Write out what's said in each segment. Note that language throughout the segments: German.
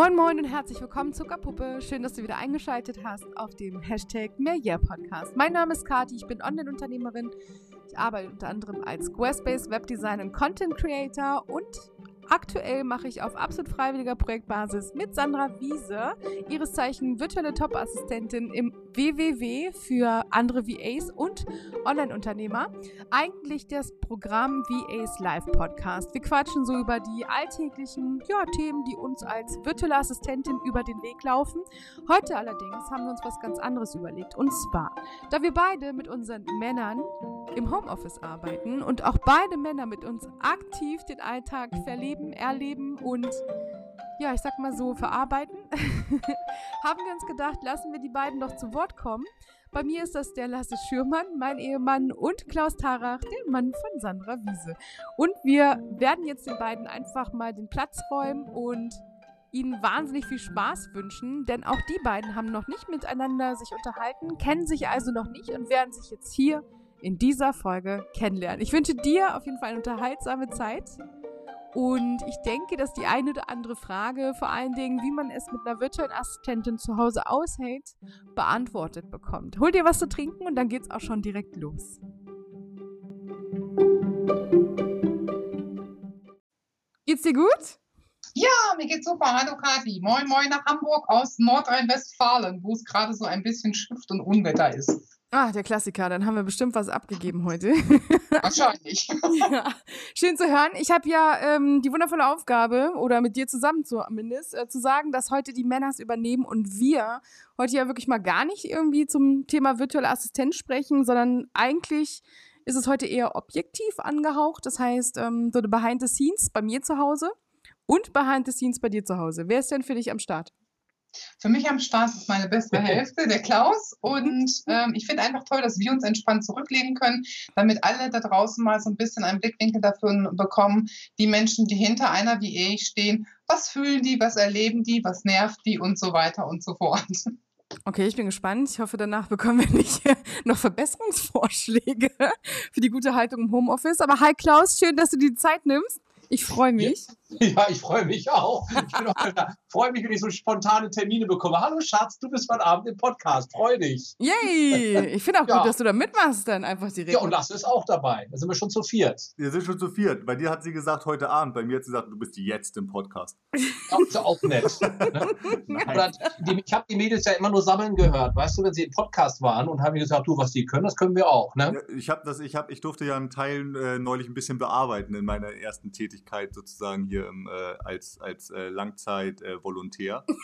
Moin Moin und herzlich willkommen Zuckerpuppe. Schön, dass du wieder eingeschaltet hast auf dem Hashtag Mehrjahr Podcast. Mein Name ist Kati, ich bin Online-Unternehmerin. Ich arbeite unter anderem als Squarespace Webdesign und Content Creator und Aktuell mache ich auf absolut freiwilliger Projektbasis mit Sandra Wiese, ihres Zeichen virtuelle Top-Assistentin im WWW für andere VAs und Online-Unternehmer, eigentlich das Programm VAs Live Podcast. Wir quatschen so über die alltäglichen ja, Themen, die uns als virtuelle Assistentin über den Weg laufen. Heute allerdings haben wir uns was ganz anderes überlegt. Und zwar, da wir beide mit unseren Männern im Homeoffice arbeiten und auch beide Männer mit uns aktiv den Alltag verleben, erleben und ja, ich sag mal so, verarbeiten, haben wir uns gedacht, lassen wir die beiden doch zu Wort kommen. Bei mir ist das der Lasse Schürmann, mein Ehemann, und Klaus Tarach, der Mann von Sandra Wiese. Und wir werden jetzt den beiden einfach mal den Platz räumen und ihnen wahnsinnig viel Spaß wünschen, denn auch die beiden haben noch nicht miteinander sich unterhalten, kennen sich also noch nicht und werden sich jetzt hier in dieser Folge kennenlernen. Ich wünsche dir auf jeden Fall eine unterhaltsame Zeit. Und ich denke, dass die eine oder andere Frage, vor allen Dingen, wie man es mit einer virtuellen Assistentin zu Hause aushält, beantwortet bekommt. Hol dir was zu trinken und dann geht's auch schon direkt los. Geht's dir gut? Ja, mir geht's super. Hallo Kathi. Moin, moin nach Hamburg aus Nordrhein-Westfalen, wo es gerade so ein bisschen Schrift und Unwetter ist. Ah, der Klassiker. Dann haben wir bestimmt was abgegeben heute. Wahrscheinlich. ja. Schön zu hören. Ich habe ja ähm, die wundervolle Aufgabe, oder mit dir zusammen zumindest, äh, zu sagen, dass heute die Männers übernehmen und wir heute ja wirklich mal gar nicht irgendwie zum Thema virtuelle Assistenz sprechen, sondern eigentlich ist es heute eher objektiv angehaucht. Das heißt, ähm, so Behind the Scenes bei mir zu Hause und Behind the Scenes bei dir zu Hause. Wer ist denn für dich am Start? Für mich am Start ist meine beste Hälfte, der Klaus. Und ähm, ich finde einfach toll, dass wir uns entspannt zurücklegen können, damit alle da draußen mal so ein bisschen einen Blickwinkel dafür bekommen, die Menschen, die hinter einer wie ich stehen, was fühlen die, was erleben die, was nervt die und so weiter und so fort. Okay, ich bin gespannt. Ich hoffe, danach bekommen wir nicht noch Verbesserungsvorschläge für die gute Haltung im Homeoffice. Aber hi Klaus, schön, dass du dir die Zeit nimmst. Ich freue mich. Ja, ich freue mich auch. Ich freue mich, wenn ich so spontane Termine bekomme. Hallo Schatz, du bist heute Abend im Podcast. Freue dich. Yay! Ich finde auch ja. gut, dass du da mitmachst, dann einfach direkt. Ja, und Lasse ist auch dabei. Da sind wir schon zu viert. Wir sind schon zu viert. Bei dir hat sie gesagt, heute Abend. Bei mir hat sie gesagt, du bist jetzt im Podcast. Ja, ist ja auch nett. Ne? Oder die, ich habe die Mädels ja immer nur sammeln gehört. Weißt du, wenn sie im Podcast waren und haben gesagt, du, was die können, das können wir auch. Ne? Ja, ich, hab das, ich, hab, ich durfte ja einen Teil äh, neulich ein bisschen bearbeiten in meiner ersten Tätigkeit sozusagen hier im, äh, als, als äh, Langzeit-Volontär.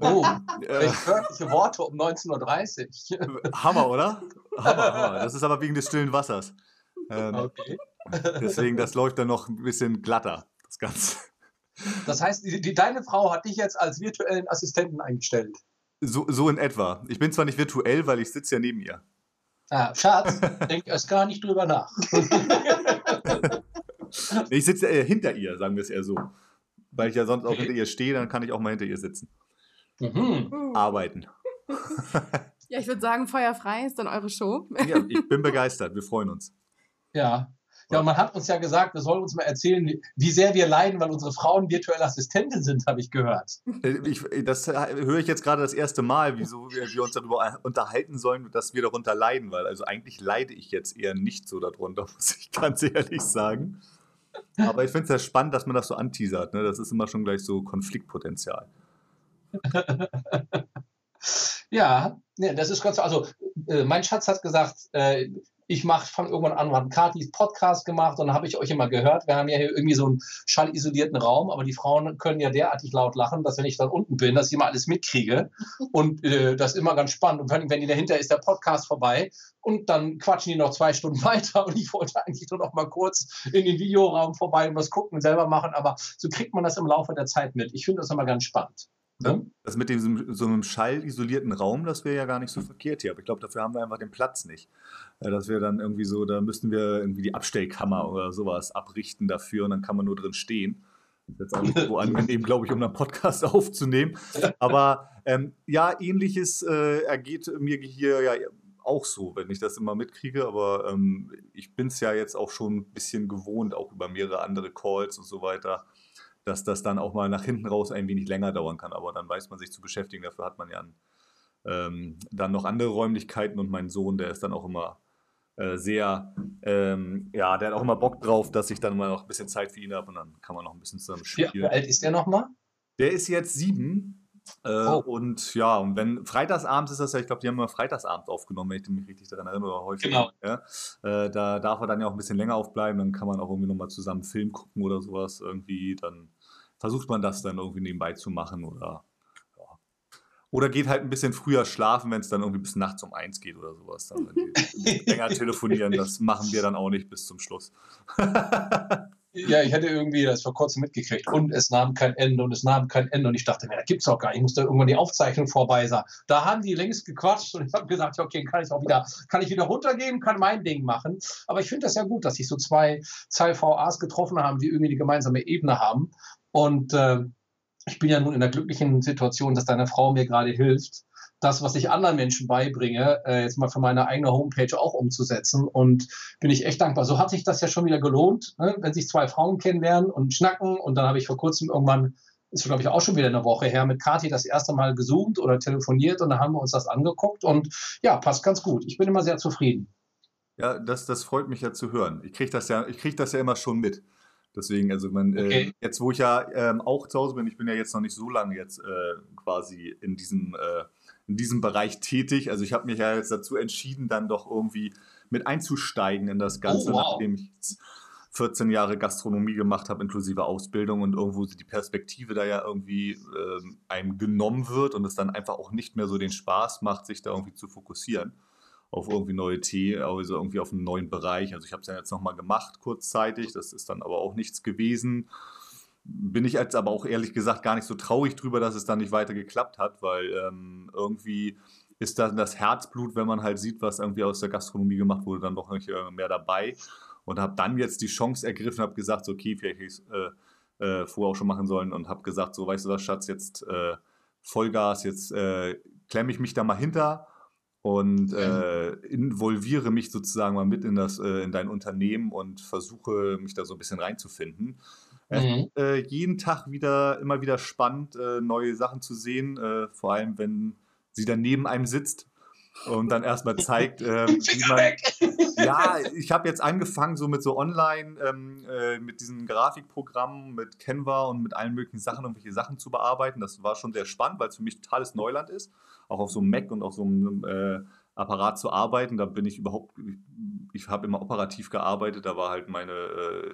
Oh, äh, wörtliche Worte um 19.30 Uhr. Hammer, oder? Hammer, Hammer. Das ist aber wegen des stillen Wassers. Ähm, okay. deswegen, das läuft dann noch ein bisschen glatter, das Ganze. Das heißt, die, die, deine Frau hat dich jetzt als virtuellen Assistenten eingestellt. So, so in etwa. Ich bin zwar nicht virtuell, weil ich sitze ja neben ihr. Ah, Schatz, denk erst gar nicht drüber nach. ich sitze äh, hinter ihr, sagen wir es eher so. Weil ich ja sonst auch hinter ihr stehe, dann kann ich auch mal hinter ihr sitzen. Mhm. Arbeiten. Ja, ich würde sagen, feuerfrei ist dann eure Show. Ja, ich bin begeistert. Wir freuen uns. Ja. Ja, und man hat uns ja gesagt, wir sollen uns mal erzählen, wie sehr wir leiden, weil unsere Frauen virtuelle Assistenten sind, habe ich gehört. Äh, ich, das höre ich jetzt gerade das erste Mal, wieso wir, wir uns darüber unterhalten sollen, dass wir darunter leiden, weil also eigentlich leide ich jetzt eher nicht so darunter, muss ich ganz ehrlich sagen. Aber ich finde es ja spannend, dass man das so anteasert. Ne? Das ist immer schon gleich so Konfliktpotenzial. ja, nee, das ist ganz, also äh, mein Schatz hat gesagt, äh, ich mache von irgendwann an, hat Katis Podcast gemacht und dann habe ich euch immer gehört. Wir haben ja hier irgendwie so einen schallisolierten Raum, aber die Frauen können ja derartig laut lachen, dass wenn ich dann unten bin, dass ich immer alles mitkriege und äh, das ist immer ganz spannend. Und wenn, die dahinter ist, der Podcast vorbei und dann quatschen die noch zwei Stunden weiter und ich wollte eigentlich nur noch mal kurz in den Videoraum vorbei und was gucken und selber machen, aber so kriegt man das im Laufe der Zeit mit. Ich finde das immer ganz spannend. Ne? Das mit diesem, so einem schallisolierten Raum, das wäre ja gar nicht so verkehrt hier. Aber ich glaube, dafür haben wir einfach den Platz nicht. Äh, dass wir dann irgendwie so, da müssten wir irgendwie die Abstellkammer oder sowas abrichten dafür und dann kann man nur drin stehen. Das ist jetzt auch nicht so angenehm, glaube ich, um einen Podcast aufzunehmen. Aber ähm, ja, ähnliches äh, ergeht mir hier ja auch so, wenn ich das immer mitkriege. Aber ähm, ich bin es ja jetzt auch schon ein bisschen gewohnt, auch über mehrere andere Calls und so weiter dass das dann auch mal nach hinten raus ein wenig länger dauern kann. Aber dann weiß man sich zu beschäftigen. Dafür hat man ja ähm, dann noch andere Räumlichkeiten und mein Sohn, der ist dann auch immer äh, sehr, ähm, ja, der hat auch immer Bock drauf, dass ich dann mal noch ein bisschen Zeit für ihn habe und dann kann man noch ein bisschen zusammen spielen. Wie alt ist der nochmal? Der ist jetzt sieben. Äh, oh. Und ja, und wenn freitagsabends ist das ja, ich glaube, die haben immer freitagsabend aufgenommen, wenn ich mich richtig daran erinnere, häufig. Genau. Ja, äh, da darf er dann ja auch ein bisschen länger aufbleiben, dann kann man auch irgendwie nochmal zusammen Film gucken oder sowas irgendwie. Dann versucht man das dann irgendwie nebenbei zu machen oder oder geht halt ein bisschen früher schlafen, wenn es dann irgendwie bis nachts um eins geht oder sowas. Dann länger telefonieren, das machen wir dann auch nicht bis zum Schluss. ja, ich hatte irgendwie das vor kurzem mitgekriegt und es nahm kein Ende und es nahm kein Ende und ich dachte, da gibt's auch gar nicht, ich musste irgendwann die Aufzeichnung vorbei sein. Da haben die längst gequatscht und ich habe gesagt, okay, kann ich auch wieder, kann ich wieder runtergehen, kann mein Ding machen. Aber ich finde das ja gut, dass sich so zwei, zwei VAs getroffen haben, die irgendwie eine gemeinsame Ebene haben und äh, ich bin ja nun in der glücklichen Situation, dass deine Frau mir gerade hilft, das, was ich anderen Menschen beibringe, äh, jetzt mal für meine eigene Homepage auch umzusetzen. Und bin ich echt dankbar. So hat sich das ja schon wieder gelohnt, ne? wenn sich zwei Frauen kennenlernen und schnacken. Und dann habe ich vor kurzem irgendwann, ist glaube ich auch schon wieder eine Woche her, mit Kathi das erste Mal gezoomt oder telefoniert und dann haben wir uns das angeguckt. Und ja, passt ganz gut. Ich bin immer sehr zufrieden. Ja, das, das freut mich ja zu hören. Ich kriege das, ja, krieg das ja immer schon mit. Deswegen, also man, äh, okay. äh, jetzt wo ich ja ähm, auch zu Hause bin, ich bin ja jetzt noch nicht so lange jetzt äh, quasi in diesem, äh, in diesem Bereich tätig. Also ich habe mich ja jetzt dazu entschieden, dann doch irgendwie mit einzusteigen in das Ganze, oh, wow. nachdem ich 14 Jahre Gastronomie gemacht habe, inklusive Ausbildung und irgendwo die Perspektive da ja irgendwie ähm, einem genommen wird und es dann einfach auch nicht mehr so den Spaß macht, sich da irgendwie zu fokussieren auf irgendwie neue Tee, also irgendwie auf einen neuen Bereich. Also ich habe es ja jetzt nochmal gemacht, kurzzeitig, das ist dann aber auch nichts gewesen. Bin ich jetzt aber auch ehrlich gesagt gar nicht so traurig drüber, dass es dann nicht weiter geklappt hat, weil ähm, irgendwie ist dann das Herzblut, wenn man halt sieht, was irgendwie aus der Gastronomie gemacht wurde, dann doch nicht äh, mehr dabei. Und habe dann jetzt die Chance ergriffen, habe gesagt, so, okay, vielleicht hätte ich es äh, äh, vorher auch schon machen sollen und habe gesagt, so, weißt du was, Schatz, jetzt äh, Vollgas, jetzt äh, klemme ich mich da mal hinter und äh, involviere mich sozusagen mal mit in das äh, in dein Unternehmen und versuche mich da so ein bisschen reinzufinden. Mhm. Äh, jeden Tag wieder immer wieder spannend äh, neue Sachen zu sehen, äh, vor allem wenn sie dann neben einem sitzt und dann erstmal zeigt, äh, wie man. Ja, ich habe jetzt angefangen so mit so Online, ähm, äh, mit diesen Grafikprogrammen, mit Canva und mit allen möglichen Sachen, irgendwelche Sachen zu bearbeiten. Das war schon sehr spannend, weil es für mich totales Neuland ist, auch auf so einem Mac und auf so einem äh, Apparat zu arbeiten. Da bin ich überhaupt, ich, ich habe immer operativ gearbeitet, da war halt meine äh,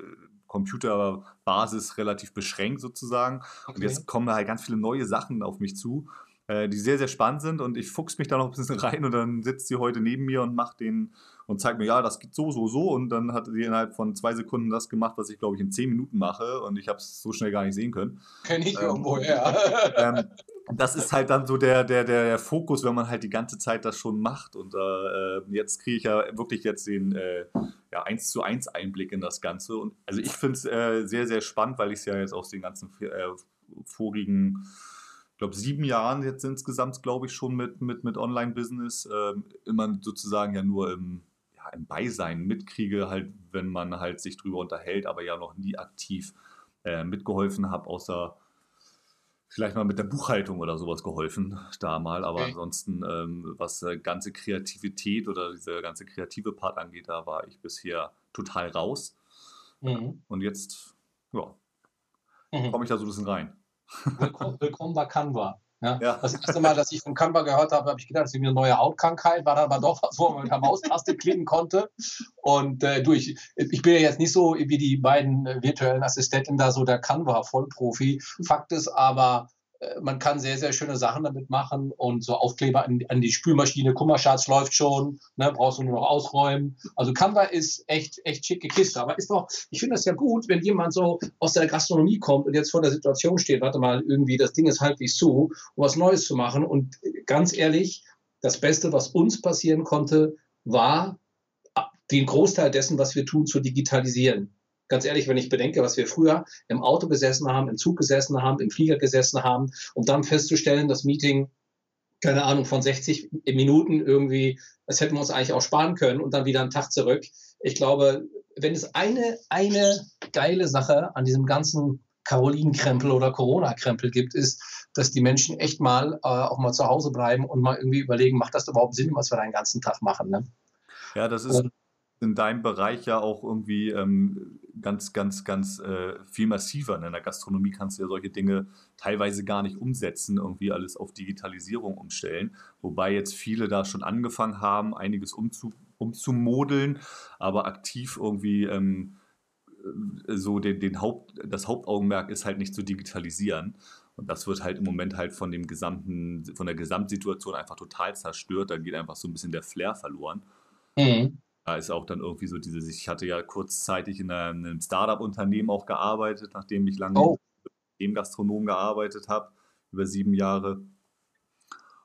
Computerbasis relativ beschränkt sozusagen. Okay. Und jetzt kommen da halt ganz viele neue Sachen auf mich zu äh, die sehr, sehr spannend sind und ich fuchs mich da noch ein bisschen rein und dann sitzt sie heute neben mir und macht den und zeigt mir, ja, das geht so, so, so und dann hat sie innerhalb von zwei Sekunden das gemacht, was ich glaube ich in zehn Minuten mache und ich habe es so schnell gar nicht sehen können. Kenne ich ähm, irgendwo, ja. ähm, das ist halt dann so der, der, der Fokus, wenn man halt die ganze Zeit das schon macht. Und äh, jetzt kriege ich ja wirklich jetzt den äh, ja, 1 zu 1 Einblick in das Ganze. Und also ich finde es äh, sehr, sehr spannend, weil ich es ja jetzt aus den ganzen äh, vorigen ich glaube, sieben Jahren jetzt insgesamt, glaube ich, schon mit, mit, mit Online-Business, ähm, immer sozusagen ja nur im, ja, im Beisein mitkriege, halt, wenn man halt sich drüber unterhält, aber ja noch nie aktiv äh, mitgeholfen habe, außer vielleicht mal mit der Buchhaltung oder sowas geholfen, da mal, aber okay. ansonsten, ähm, was äh, ganze Kreativität oder dieser ganze kreative Part angeht, da war ich bisher total raus. Mhm. Und jetzt, ja, mhm. komme ich da so ein bisschen rein. Willkommen, willkommen bei Canva. Ja, ja. Das erste Mal, dass ich von Canva gehört habe, habe ich gedacht, das ist eine neue Hautkrankheit, war dann aber doch was, wo man mit der Maustaste klicken konnte. Und äh, du, ich, ich, bin ja jetzt nicht so wie die beiden virtuellen Assistenten da so der Canva-Vollprofi. Fakt ist aber, man kann sehr, sehr schöne Sachen damit machen und so Aufkleber an, an die Spülmaschine, Kummerschatz läuft schon, ne, brauchst du nur noch ausräumen. Also Canva ist echt, echt schicke Kiste. Aber ist doch, ich finde das ja gut, wenn jemand so aus der Gastronomie kommt und jetzt vor der Situation steht, warte mal, irgendwie das Ding ist halbwegs zu, um was Neues zu machen. Und ganz ehrlich, das Beste, was uns passieren konnte, war, den Großteil dessen, was wir tun, zu digitalisieren ganz ehrlich, wenn ich bedenke, was wir früher im Auto gesessen haben, im Zug gesessen haben, im Flieger gesessen haben, um dann festzustellen, das Meeting, keine Ahnung, von 60 Minuten irgendwie, das hätten wir uns eigentlich auch sparen können und dann wieder einen Tag zurück. Ich glaube, wenn es eine, eine geile Sache an diesem ganzen Carolinenkrempel oder Corona-Krempel gibt, ist, dass die Menschen echt mal äh, auch mal zu Hause bleiben und mal irgendwie überlegen, macht das überhaupt Sinn, was wir den ganzen Tag machen? Ne? Ja, das ist in deinem Bereich ja auch irgendwie ähm, ganz, ganz, ganz äh, viel massiver. In der Gastronomie kannst du ja solche Dinge teilweise gar nicht umsetzen, irgendwie alles auf Digitalisierung umstellen. Wobei jetzt viele da schon angefangen haben, einiges umzu, umzumodeln, aber aktiv irgendwie ähm, äh, so den, den Haupt, das Hauptaugenmerk ist halt nicht zu digitalisieren. Und das wird halt im Moment halt von dem gesamten, von der Gesamtsituation einfach total zerstört. Da geht einfach so ein bisschen der Flair verloren. Mhm. Da ist auch dann irgendwie so diese, ich hatte ja kurzzeitig in einem Startup-Unternehmen auch gearbeitet, nachdem ich lange oh. im Gastronom gearbeitet habe, über sieben Jahre.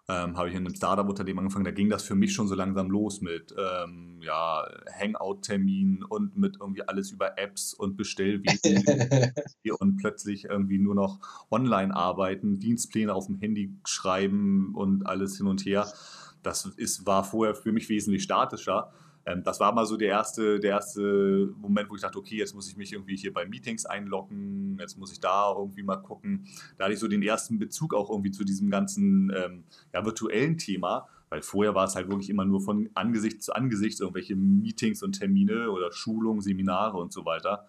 Ähm, habe ich in einem Startup-Unternehmen angefangen, da ging das für mich schon so langsam los mit ähm, ja, Hangout-Terminen und mit irgendwie alles über Apps und Bestellwesen und plötzlich irgendwie nur noch online arbeiten, Dienstpläne auf dem Handy schreiben und alles hin und her. Das ist, war vorher für mich wesentlich statischer. Ähm, das war mal so der erste, der erste Moment, wo ich dachte, okay, jetzt muss ich mich irgendwie hier bei Meetings einloggen, jetzt muss ich da irgendwie mal gucken. Da hatte ich so den ersten Bezug auch irgendwie zu diesem ganzen ähm, ja, virtuellen Thema, weil vorher war es halt wirklich immer nur von Angesicht zu Angesicht, irgendwelche Meetings und Termine oder Schulungen, Seminare und so weiter.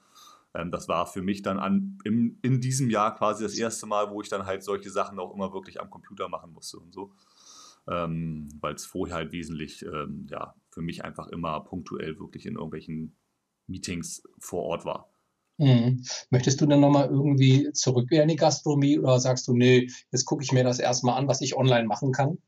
Ähm, das war für mich dann an, im, in diesem Jahr quasi das erste Mal, wo ich dann halt solche Sachen auch immer wirklich am Computer machen musste und so ähm, weil es vorher halt wesentlich, ähm, ja, für mich einfach immer punktuell wirklich in irgendwelchen Meetings vor Ort war. Mhm. Möchtest du dann nochmal irgendwie zurück in die Gastronomie oder sagst du, nee, jetzt gucke ich mir das erstmal an, was ich online machen kann?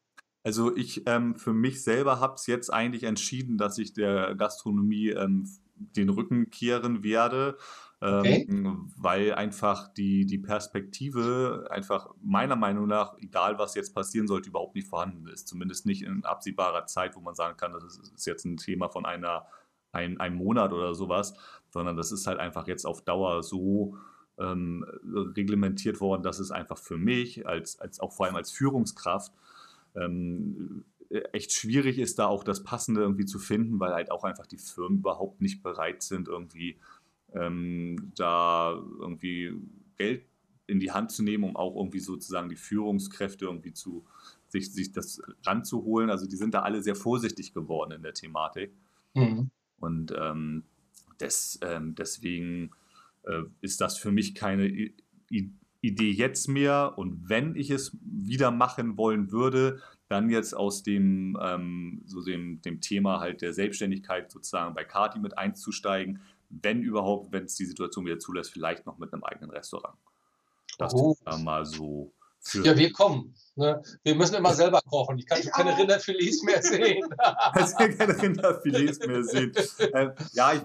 Also ich ähm, für mich selber habe es jetzt eigentlich entschieden, dass ich der Gastronomie ähm, den Rücken kehren werde Okay. Ähm, weil einfach die, die Perspektive einfach meiner Meinung nach, egal was jetzt passieren sollte, überhaupt nicht vorhanden ist. Zumindest nicht in absehbarer Zeit, wo man sagen kann, das ist jetzt ein Thema von einer, ein, einem Monat oder sowas, sondern das ist halt einfach jetzt auf Dauer so ähm, reglementiert worden, dass es einfach für mich, als, als auch vor allem als Führungskraft, ähm, echt schwierig ist, da auch das Passende irgendwie zu finden, weil halt auch einfach die Firmen überhaupt nicht bereit sind, irgendwie ähm, da irgendwie Geld in die Hand zu nehmen, um auch irgendwie sozusagen die Führungskräfte irgendwie zu sich, sich das ranzuholen. Also die sind da alle sehr vorsichtig geworden in der Thematik. Mhm. Und ähm, des, ähm, deswegen äh, ist das für mich keine I Idee jetzt mehr. Und wenn ich es wieder machen wollen würde, dann jetzt aus dem, ähm, so dem, dem Thema halt der Selbstständigkeit sozusagen bei Kati mit einzusteigen, wenn überhaupt, wenn es die Situation wieder zulässt, vielleicht noch mit einem eigenen Restaurant. Das oh. ist mal so. Für ja, wir kommen. Ne? Wir müssen immer selber kochen. Ich kann ich keine Rinderfilets mehr sehen. ich kann keine Rinderfilets mehr sehen. Ähm, ja, ich.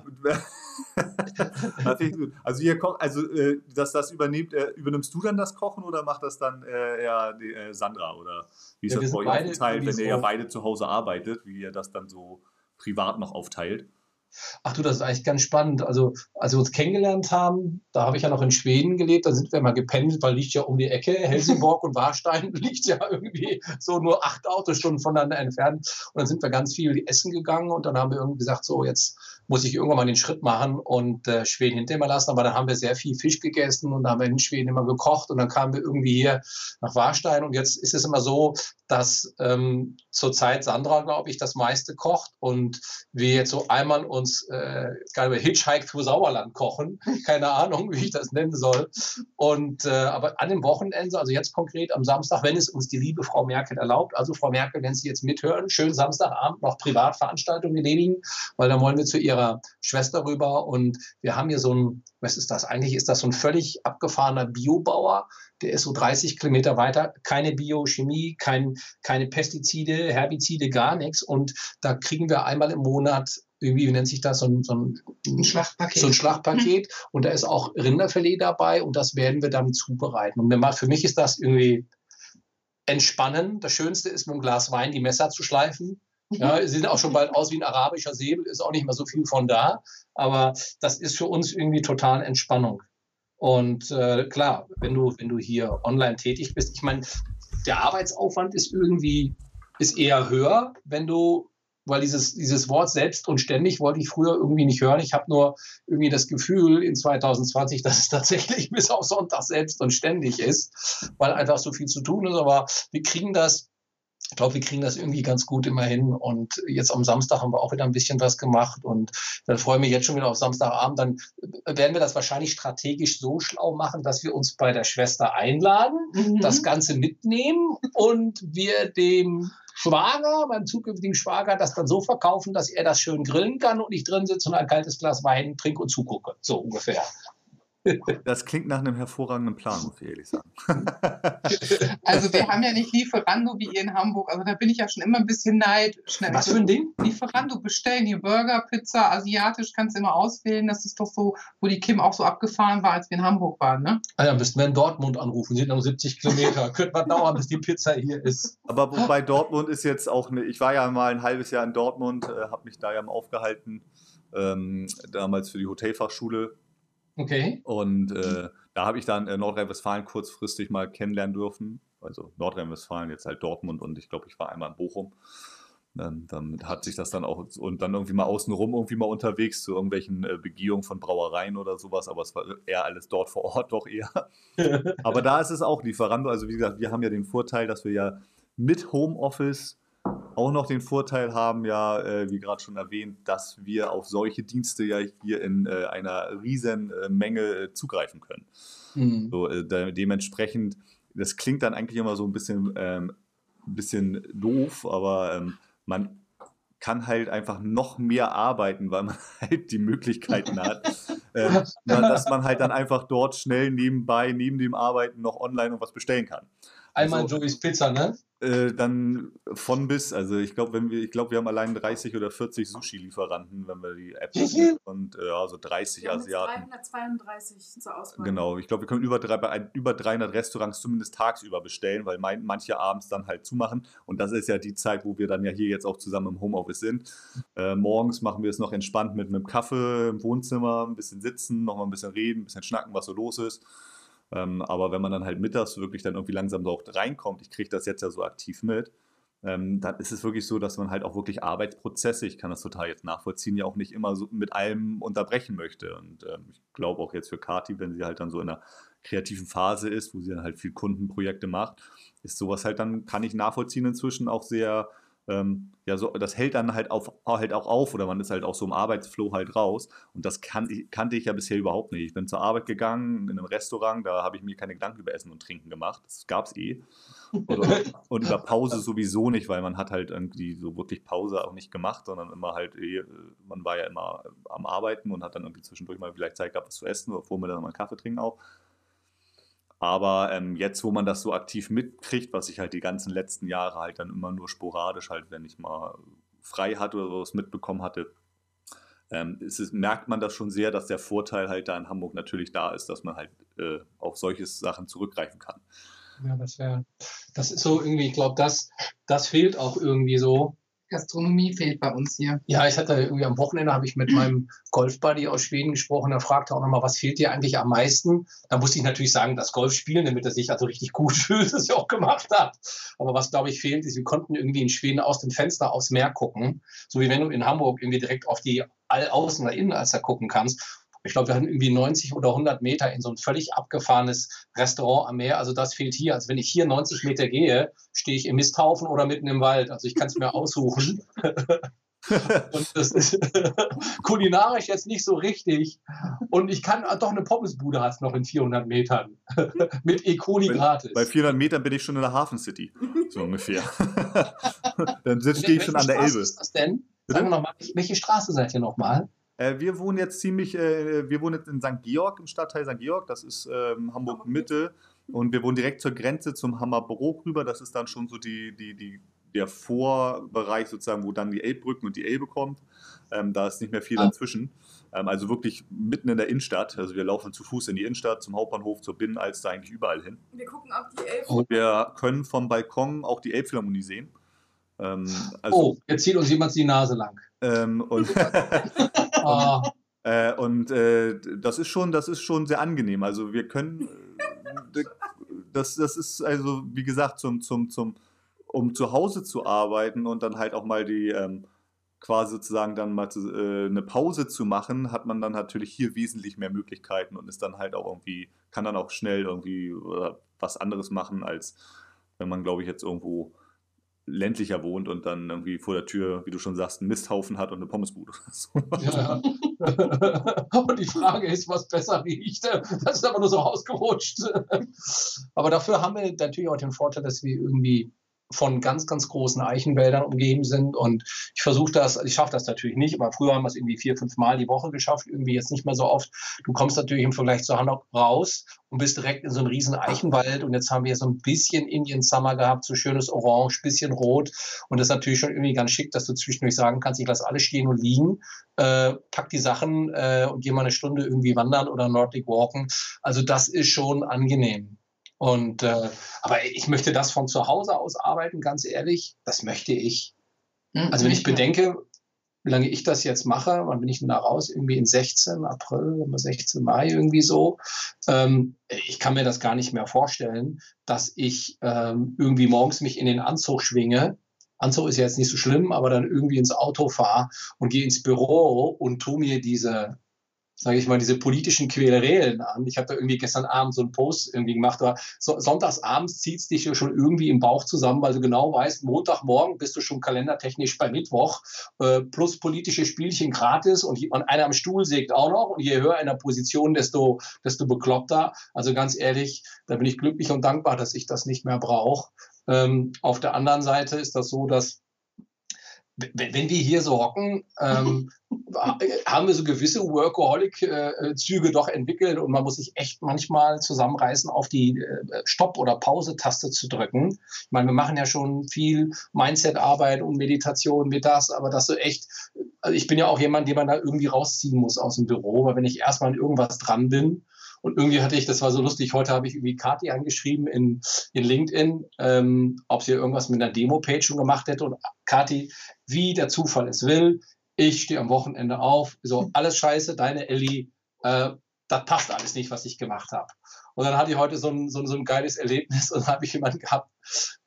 also, ihr kocht, also äh, dass das übernimmt, äh, übernimmst du dann das Kochen oder macht das dann äh, eher die, äh, Sandra? Oder wie ist ja, das bei euch aufgeteilt, wenn ihr ja beide zu Hause arbeitet, wie ihr das dann so privat noch aufteilt? Ach du, das ist eigentlich ganz spannend. Also, als wir uns kennengelernt haben, da habe ich ja noch in Schweden gelebt, da sind wir mal gependelt, weil liegt ja um die Ecke. Helsingborg und Warstein liegt ja irgendwie so nur acht Autostunden voneinander entfernt. Und dann sind wir ganz viel essen gegangen und dann haben wir irgendwie gesagt, so jetzt muss ich irgendwann mal den Schritt machen und äh, Schweden hinter mir lassen. Aber dann haben wir sehr viel Fisch gegessen und haben in Schweden immer gekocht und dann kamen wir irgendwie hier nach Warstein und jetzt ist es immer so, dass ähm, zurzeit Sandra, glaube ich, das meiste kocht und wir jetzt so einmal uns äh, Hitchhike through Sauerland kochen. Keine Ahnung, wie ich das nennen soll. Und äh, aber an dem Wochenende, also jetzt konkret am Samstag, wenn es uns die liebe Frau Merkel erlaubt, also Frau Merkel, wenn Sie jetzt mithören, schön Samstagabend noch Privatveranstaltungen genehmigen, weil dann wollen wir zu ihrer Schwester rüber und wir haben hier so ein, was ist das? Eigentlich ist das so ein völlig abgefahrener Biobauer, der ist so 30 Kilometer weiter, keine Biochemie, kein, keine Pestizide, Herbizide, gar nichts. Und da kriegen wir einmal im Monat irgendwie, wie nennt sich das, so ein, so ein, ein Schlachtpaket. So ein Schlachtpaket. Mhm. Und da ist auch Rinderfilet dabei und das werden wir dann zubereiten. Und für mich ist das irgendwie entspannen. Das Schönste ist mit einem Glas Wein die Messer zu schleifen. Mhm. Ja, sie sehen auch schon bald aus wie ein arabischer Säbel, ist auch nicht mehr so viel von da. Aber das ist für uns irgendwie total Entspannung. Und äh, klar, wenn du, wenn du hier online tätig bist, ich meine, der Arbeitsaufwand ist irgendwie ist eher höher, wenn du weil dieses, dieses Wort selbst und ständig wollte ich früher irgendwie nicht hören. Ich habe nur irgendwie das Gefühl in 2020, dass es tatsächlich bis auf Sonntag selbst und ständig ist, weil einfach so viel zu tun ist. Aber wir kriegen das ich glaube, wir kriegen das irgendwie ganz gut immer hin. Und jetzt am Samstag haben wir auch wieder ein bisschen was gemacht. Und dann freue ich mich jetzt schon wieder auf Samstagabend. Dann werden wir das wahrscheinlich strategisch so schlau machen, dass wir uns bei der Schwester einladen, mhm. das Ganze mitnehmen und wir dem Schwager, meinem zukünftigen Schwager, das dann so verkaufen, dass er das schön grillen kann und ich drin sitze und ein kaltes Glas Wein trinke und zugucke. So ungefähr. Das klingt nach einem hervorragenden Plan, muss ich ehrlich sagen. Also wir haben ja nicht Lieferando wie ihr in Hamburg. Also da bin ich ja schon immer ein bisschen neid. Schnell Was für ein Ding? Lieferando bestellen, hier Burger, Pizza, asiatisch kannst du immer auswählen. Das ist doch so, wo die Kim auch so abgefahren war, als wir in Hamburg waren, ne? Ah ja, müssten wir in Dortmund anrufen, sind noch 70 Kilometer. Könnte man dauern, bis die Pizza hier ist. Aber wobei Dortmund ist jetzt auch, eine, ich war ja mal ein halbes Jahr in Dortmund, äh, habe mich da ja mal aufgehalten, ähm, damals für die Hotelfachschule Okay. Und äh, da habe ich dann äh, Nordrhein-Westfalen kurzfristig mal kennenlernen dürfen. Also Nordrhein-Westfalen, jetzt halt Dortmund und ich glaube, ich war einmal in Bochum. Ähm, damit hat sich das dann auch und dann irgendwie mal außenrum irgendwie mal unterwegs zu irgendwelchen äh, Begehungen von Brauereien oder sowas, aber es war eher alles dort vor Ort doch eher. aber da ist es auch Lieferando. Also wie gesagt, wir haben ja den Vorteil, dass wir ja mit Homeoffice auch noch den Vorteil haben, ja, äh, wie gerade schon erwähnt, dass wir auf solche Dienste ja hier in äh, einer riesen äh, Menge äh, zugreifen können. Mhm. So, äh, de dementsprechend, das klingt dann eigentlich immer so ein bisschen, ähm, bisschen doof, aber ähm, man kann halt einfach noch mehr arbeiten, weil man halt die Möglichkeiten hat, äh, dass man halt dann einfach dort schnell nebenbei, neben dem Arbeiten noch online und was bestellen kann. Einmal also, Joey's Pizza, ne? Äh, dann von bis, also ich glaube, wenn wir, ich glaube, wir haben allein 30 oder 40 Sushi-Lieferanten, wenn wir die App und äh, also 30 wir Asiaten. 332 zur Auswahl. Genau, ich glaube, wir können über, drei, bei über 300 Restaurants zumindest tagsüber bestellen, weil mein, manche abends dann halt zumachen und das ist ja die Zeit, wo wir dann ja hier jetzt auch zusammen im Homeoffice sind. Äh, morgens machen wir es noch entspannt mit einem Kaffee im Wohnzimmer, ein bisschen sitzen, nochmal ein bisschen reden, ein bisschen schnacken, was so los ist. Ähm, aber wenn man dann halt mittags wirklich dann irgendwie langsam auch reinkommt, ich kriege das jetzt ja so aktiv mit, ähm, dann ist es wirklich so, dass man halt auch wirklich Arbeitsprozesse, ich kann das total jetzt nachvollziehen, ja auch nicht immer so mit allem unterbrechen möchte. Und ähm, ich glaube auch jetzt für Kati, wenn sie halt dann so in einer kreativen Phase ist, wo sie dann halt viel Kundenprojekte macht, ist sowas halt dann, kann ich nachvollziehen inzwischen auch sehr ähm, ja, so, das hält dann halt, auf, halt auch auf oder man ist halt auch so im Arbeitsflow halt raus. Und das kan kannte ich ja bisher überhaupt nicht. Ich bin zur Arbeit gegangen, in einem Restaurant, da habe ich mir keine Gedanken über Essen und Trinken gemacht. Das gab es eh. Und, und, über Pause sowieso nicht, weil man hat halt irgendwie so wirklich Pause auch nicht gemacht, sondern immer halt, eh, man war ja immer am Arbeiten und hat dann irgendwie zwischendurch mal vielleicht Zeit gehabt, was zu essen oder vor mir dann mal einen Kaffee trinken auch. Aber ähm, jetzt, wo man das so aktiv mitkriegt, was ich halt die ganzen letzten Jahre halt dann immer nur sporadisch halt, wenn ich mal frei hatte oder sowas mitbekommen hatte, ähm, es, merkt man das schon sehr, dass der Vorteil halt da in Hamburg natürlich da ist, dass man halt äh, auf solche Sachen zurückgreifen kann. Ja, das wäre, das ist so irgendwie, ich glaube, das, das fehlt auch irgendwie so. Gastronomie fehlt bei uns hier. Ja, ich hatte irgendwie am Wochenende habe ich mit meinem Golfbuddy aus Schweden gesprochen. Er fragte auch nochmal, was fehlt dir eigentlich am meisten? Da musste ich natürlich sagen, das Golfspielen, damit er sich also richtig gut fühlt, das er auch gemacht hat. Aber was glaube ich fehlt, ist, wir konnten irgendwie in Schweden aus dem Fenster aufs Meer gucken. So wie wenn du in Hamburg irgendwie direkt auf die Außen- oder Innenalster gucken kannst. Ich glaube, wir hatten irgendwie 90 oder 100 Meter in so ein völlig abgefahrenes Restaurant am Meer. Also das fehlt hier. Also wenn ich hier 90 Meter gehe, stehe ich im Misthaufen oder mitten im Wald. Also ich kann es mir aussuchen. Und das ist kulinarisch jetzt nicht so richtig. Und ich kann, doch eine Pommesbude hast noch in 400 Metern. Mit E. coli gratis. Bei 400 Metern bin ich schon in der Hafen City. So ungefähr. Dann stehe ich schon an der Elbe. Was ist das denn? Sagen wir nochmal, welche Straße seid ihr nochmal? Äh, wir wohnen jetzt ziemlich, äh, wir wohnen jetzt in St. Georg, im Stadtteil St. Georg, das ist ähm, Hamburg Mitte. Und wir wohnen direkt zur Grenze zum Hammerbrook rüber. Das ist dann schon so die, die, die, der Vorbereich sozusagen, wo dann die Elbbrücken und die Elbe kommt. Ähm, da ist nicht mehr viel ah. dazwischen. Ähm, also wirklich mitten in der Innenstadt. Also wir laufen zu Fuß in die Innenstadt, zum Hauptbahnhof, zur Binnenalster, eigentlich überall hin. Wir gucken auch die Elb. Und wir können vom Balkon auch die Elbphilharmonie sehen. Ähm, also, oh, jetzt zieht uns jemand die Nase lang. Ähm, und ah. äh, und äh, das ist schon, das ist schon sehr angenehm. Also wir können, äh, das, das ist also wie gesagt zum, zum, zum, um zu Hause zu arbeiten und dann halt auch mal die ähm, quasi sozusagen dann mal zu, äh, eine Pause zu machen, hat man dann natürlich hier wesentlich mehr Möglichkeiten und ist dann halt auch irgendwie, kann dann auch schnell irgendwie äh, was anderes machen, als wenn man, glaube ich, jetzt irgendwo ländlicher wohnt und dann irgendwie vor der Tür, wie du schon sagst, einen Misthaufen hat und eine Pommesbude. ja. und die Frage ist, was besser riecht. Das ist aber nur so ausgerutscht. aber dafür haben wir natürlich auch den Vorteil, dass wir irgendwie von ganz, ganz großen Eichenwäldern umgeben sind. Und ich versuche das, ich schaffe das natürlich nicht, aber früher haben wir es irgendwie vier, fünf Mal die Woche geschafft, irgendwie jetzt nicht mehr so oft. Du kommst natürlich im Vergleich zu Hanok raus und bist direkt in so einem riesen Eichenwald. Und jetzt haben wir so ein bisschen Indian Summer gehabt, so schönes Orange, bisschen Rot. Und das ist natürlich schon irgendwie ganz schick, dass du zwischendurch sagen kannst, ich lasse alles stehen und liegen, äh, pack die Sachen äh, und gehe mal eine Stunde irgendwie wandern oder Nordic walken. Also das ist schon angenehm. Und äh, aber ich möchte das von zu Hause aus arbeiten, ganz ehrlich, das möchte ich. Mhm. Also wenn ich bedenke, wie lange ich das jetzt mache, wann bin ich denn da raus? Irgendwie in 16 April, 16 Mai irgendwie so. Ähm, ich kann mir das gar nicht mehr vorstellen, dass ich ähm, irgendwie morgens mich in den Anzug schwinge. Anzug ist ja jetzt nicht so schlimm, aber dann irgendwie ins Auto fahre und gehe ins Büro und tu mir diese sage ich mal, diese politischen Quälereien an. Ich habe da irgendwie gestern Abend so einen Post irgendwie gemacht, aber so, sonntagsabends zieht es dich schon irgendwie im Bauch zusammen, weil du genau weißt, Montagmorgen bist du schon kalendertechnisch bei Mittwoch, äh, plus politische Spielchen gratis und, und einer am Stuhl sägt auch noch und je höher in der Position, desto, desto bekloppter. Also ganz ehrlich, da bin ich glücklich und dankbar, dass ich das nicht mehr brauche. Ähm, auf der anderen Seite ist das so, dass wenn wir hier so hocken, ähm, haben wir so gewisse Workaholic-Züge doch entwickelt und man muss sich echt manchmal zusammenreißen, auf die äh, Stopp- oder Pause-Taste zu drücken. Ich meine, wir machen ja schon viel Mindset-Arbeit und Meditation mit das, aber das so echt, also ich bin ja auch jemand, den man da irgendwie rausziehen muss aus dem Büro, weil wenn ich erstmal an irgendwas dran bin, und irgendwie hatte ich, das war so lustig, heute habe ich irgendwie Kati angeschrieben in, in LinkedIn, ähm, ob sie irgendwas mit einer Demo-Page schon gemacht hätte. Und Kati, wie der Zufall es will, ich stehe am Wochenende auf, so alles scheiße, deine Ellie, äh, das passt alles nicht, was ich gemacht habe. Und dann hatte ich heute so ein, so ein, so ein geiles Erlebnis und habe ich jemanden gehabt,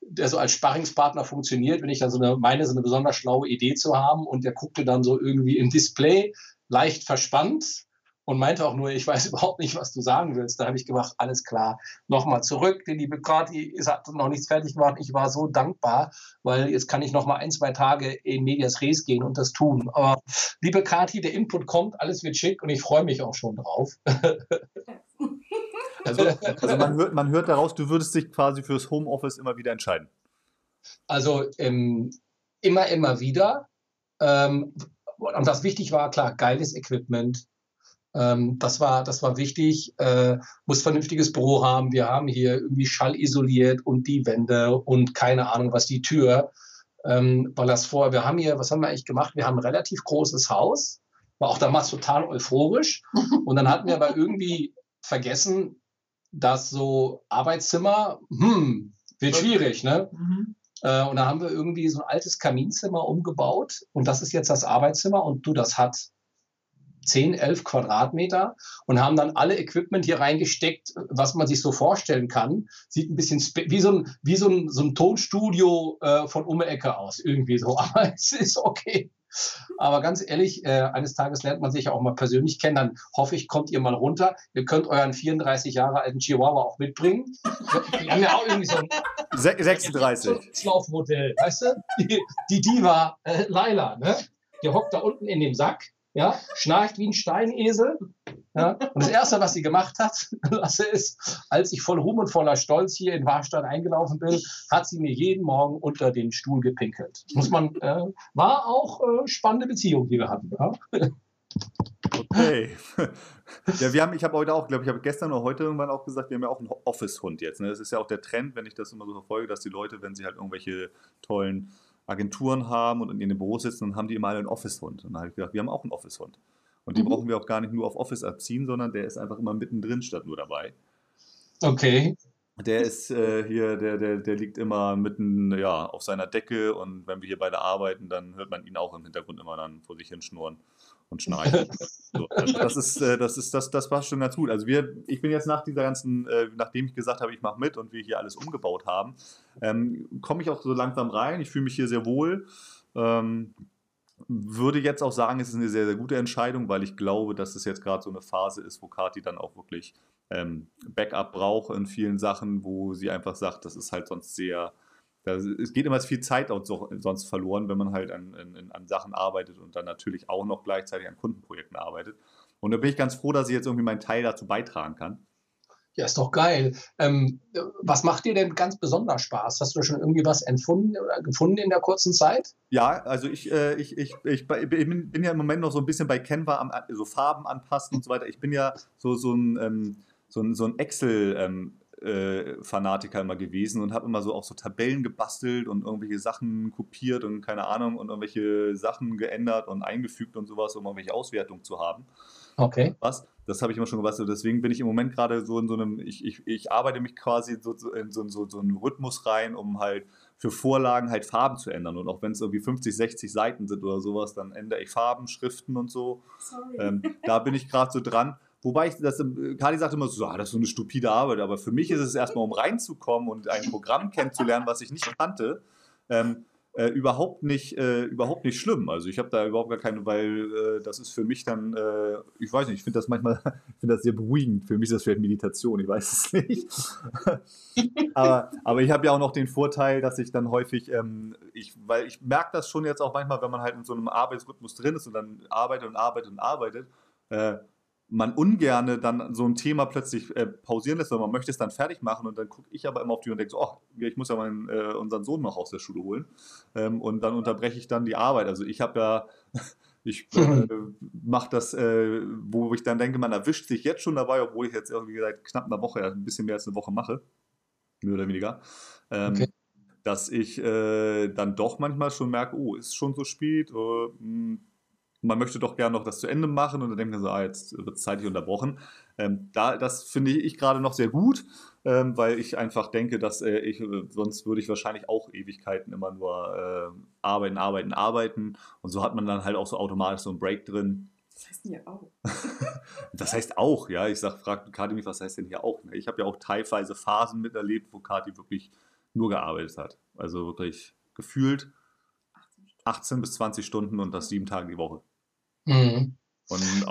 der so als Sparringspartner funktioniert, wenn ich dann so eine, meine, so eine besonders schlaue Idee zu haben und der guckte dann so irgendwie im Display leicht verspannt und meinte auch nur, ich weiß überhaupt nicht, was du sagen willst. Da habe ich gemacht, alles klar, nochmal zurück. Die liebe Kati hat noch nichts fertig gemacht. Ich war so dankbar, weil jetzt kann ich nochmal ein, zwei Tage in Medias Res gehen und das tun. Aber liebe Kati, der Input kommt, alles wird schick und ich freue mich auch schon drauf. Also, also man, hört, man hört daraus, du würdest dich quasi fürs Homeoffice immer wieder entscheiden. Also ähm, immer, immer wieder. Ähm, und was wichtig war, klar, geiles Equipment, ähm, das, war, das war wichtig, äh, muss vernünftiges Büro haben. Wir haben hier irgendwie schallisoliert und die Wände und keine Ahnung was, die Tür. Ähm, weil das vorher, wir haben hier, was haben wir eigentlich gemacht? Wir haben ein relativ großes Haus, war auch damals total euphorisch. Und dann hatten wir aber irgendwie vergessen, dass so Arbeitszimmer, hm, wird schwierig, ne? Mhm. Äh, und da haben wir irgendwie so ein altes Kaminzimmer umgebaut und das ist jetzt das Arbeitszimmer und du, das hat 10, 11 Quadratmeter und haben dann alle Equipment hier reingesteckt, was man sich so vorstellen kann. Sieht ein bisschen wie so ein, wie so ein, so ein Tonstudio äh, von um Ecke aus, irgendwie so. Aber es ist okay. Aber ganz ehrlich, äh, eines Tages lernt man sich ja auch mal persönlich kennen. Dann hoffe ich, kommt ihr mal runter. Ihr könnt euren 34 Jahre alten Chihuahua auch mitbringen. Wir haben ja auch irgendwie so ein 36. Laufmodell, weißt du? Die, die Diva äh, Laila, ne? Die hockt da unten in dem Sack ja, schnarcht wie ein Steinesel. Ja. Und das Erste, was sie gemacht hat, Lasse, ist, als ich voll Ruhm und voller Stolz hier in Warstein eingelaufen bin, hat sie mir jeden Morgen unter den Stuhl gepinkelt. Muss man, äh, war auch äh, spannende Beziehung, die wir hatten. Ja. Okay. Ja, wir haben, ich habe heute auch, glaube ich, habe gestern oder heute irgendwann auch gesagt, wir haben ja auch einen Office-Hund jetzt. Ne? Das ist ja auch der Trend, wenn ich das immer so verfolge, dass die Leute, wenn sie halt irgendwelche tollen Agenturen haben und in den Büros sitzen, dann haben die immer einen Office-Hund. Und dann habe ich gedacht, wir haben auch einen Office-Hund. Und die mhm. brauchen wir auch gar nicht nur auf Office abziehen, sondern der ist einfach immer mittendrin statt nur dabei. Okay. Der ist äh, hier, der, der, der liegt immer mitten ja, auf seiner Decke und wenn wir hier beide arbeiten, dann hört man ihn auch im Hintergrund immer dann vor sich hin schnurren und schnarchen. so, also das ist, äh, das ist, das, das war schon ganz gut. Also wir, ich bin jetzt nach dieser ganzen, äh, nachdem ich gesagt habe, ich mache mit und wir hier alles umgebaut haben, ähm, komme ich auch so langsam rein. Ich fühle mich hier sehr wohl. Ähm, würde jetzt auch sagen, es ist eine sehr, sehr gute Entscheidung, weil ich glaube, dass es jetzt gerade so eine Phase ist, wo Kati dann auch wirklich ähm, Backup braucht in vielen Sachen, wo sie einfach sagt, das ist halt sonst sehr, das, es geht immer viel Zeit auch so, sonst verloren, wenn man halt an, an, an, Sachen arbeitet und dann natürlich auch noch gleichzeitig an Kundenprojekten arbeitet. Und da bin ich ganz froh, dass ich jetzt irgendwie meinen Teil dazu beitragen kann. Ja, ist doch geil. Ähm, was macht dir denn ganz besonders Spaß? Hast du schon irgendwie was entfunden oder gefunden in der kurzen Zeit? Ja, also ich, äh, ich, ich, ich, bin, bin, ja im Moment noch so ein bisschen bei Canva am so Farben anpassen und so weiter. Ich bin ja so, so ein, ähm, so ein, so ein Excel- ähm, äh, Fanatiker immer gewesen und habe immer so auch so Tabellen gebastelt und irgendwelche Sachen kopiert und keine Ahnung und irgendwelche Sachen geändert und eingefügt und sowas, um irgendwelche Auswertungen zu haben. Okay. Was? Das habe ich immer schon gebastelt. Deswegen bin ich im Moment gerade so in so einem, ich, ich, ich arbeite mich quasi so, so in so, so, so einen Rhythmus rein, um halt für Vorlagen halt Farben zu ändern. Und auch wenn es irgendwie 50, 60 Seiten sind oder sowas, dann ändere ich Farben, Schriften und so. Ähm, da bin ich gerade so dran. Wobei ich das, Kali sagt immer so, ah, das ist so eine stupide Arbeit, aber für mich ist es erstmal, um reinzukommen und ein Programm kennenzulernen, was ich nicht kannte, ähm, äh, überhaupt nicht, äh, überhaupt nicht schlimm. Also ich habe da überhaupt gar keine, weil äh, das ist für mich dann, äh, ich weiß nicht, ich finde das manchmal, ich finde das sehr beruhigend. Für mich ist das vielleicht Meditation, ich weiß es nicht. aber, aber ich habe ja auch noch den Vorteil, dass ich dann häufig, ähm, ich, weil ich merke das schon jetzt auch manchmal, wenn man halt in so einem Arbeitsrhythmus drin ist und dann arbeitet und arbeitet und arbeitet, äh, man ungerne dann so ein Thema plötzlich äh, pausieren lässt, sondern man möchte es dann fertig machen und dann gucke ich aber immer auf die und denke so, oh, ich muss ja meinen, äh, unseren Sohn noch aus der Schule holen ähm, und dann unterbreche ich dann die Arbeit. Also ich habe ja, ich äh, mache das, äh, wo ich dann denke, man erwischt sich jetzt schon dabei, obwohl ich jetzt irgendwie seit knapp einer Woche, ein bisschen mehr als eine Woche mache, mehr oder weniger. Ähm, okay. Dass ich äh, dann doch manchmal schon merke, oh, ist schon so spät, oh, mh, man möchte doch gerne noch das zu Ende machen und dann denkt man so, ah, jetzt wird es zeitlich unterbrochen. Ähm, da, das finde ich gerade noch sehr gut, ähm, weil ich einfach denke, dass äh, ich, äh, sonst würde ich wahrscheinlich auch Ewigkeiten immer nur äh, arbeiten, arbeiten, arbeiten. Und so hat man dann halt auch so automatisch so einen Break drin. Das heißt ja auch. das heißt auch, ja. Ich sag, fragt Kati mich, was heißt denn hier auch? Ich habe ja auch teilweise Phasen miterlebt, wo Kati wirklich nur gearbeitet hat. Also wirklich gefühlt 18 bis 20 Stunden und das sieben Tage die Woche. Mhm.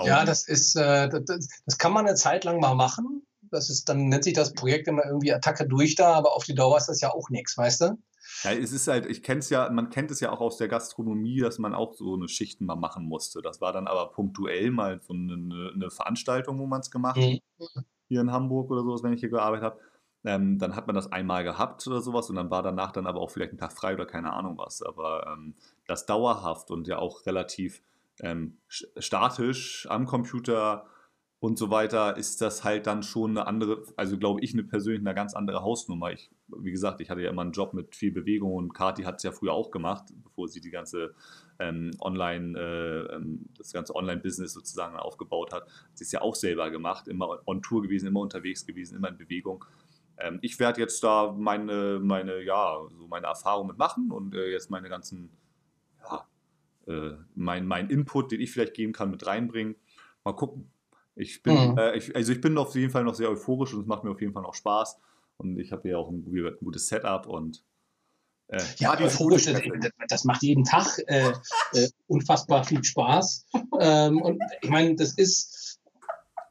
ja, das ist, äh, das, das, kann man eine Zeit lang mal machen. Das ist, dann nennt sich das Projekt immer irgendwie Attacke durch da, aber auf die Dauer ist das ja auch nichts, weißt du? Ja, es ist halt, ich kenne es ja, man kennt es ja auch aus der Gastronomie, dass man auch so eine Schichten mal machen musste. Das war dann aber punktuell mal so eine, eine Veranstaltung, wo man es gemacht hat. Mhm. Hier in Hamburg oder sowas, wenn ich hier gearbeitet habe. Ähm, dann hat man das einmal gehabt oder sowas und dann war danach dann aber auch vielleicht ein Tag frei oder keine Ahnung was. Aber ähm, das dauerhaft und ja auch relativ ähm, statisch am Computer und so weiter, ist das halt dann schon eine andere, also glaube ich, eine persönlich eine ganz andere Hausnummer. Ich, wie gesagt, ich hatte ja immer einen Job mit viel Bewegung und Kati hat es ja früher auch gemacht, bevor sie die ganze ähm, Online, äh, ähm, das ganze Online-Business sozusagen aufgebaut hat. Sie ist ja auch selber gemacht, immer on Tour gewesen, immer unterwegs gewesen, immer in Bewegung. Ähm, ich werde jetzt da meine, meine, ja, so meine Erfahrung mitmachen und äh, jetzt meine ganzen äh, mein, mein Input, den ich vielleicht geben kann, mit reinbringen. Mal gucken. Ich bin, mhm. äh, ich, also ich bin auf jeden Fall noch sehr euphorisch und es macht mir auf jeden Fall noch Spaß. Und ich habe ja auch ein, ein, gutes Setup und äh, ja, euphorisch, das, das, macht jeden Tag äh, äh, unfassbar viel Spaß. ähm, und ich meine, das ist,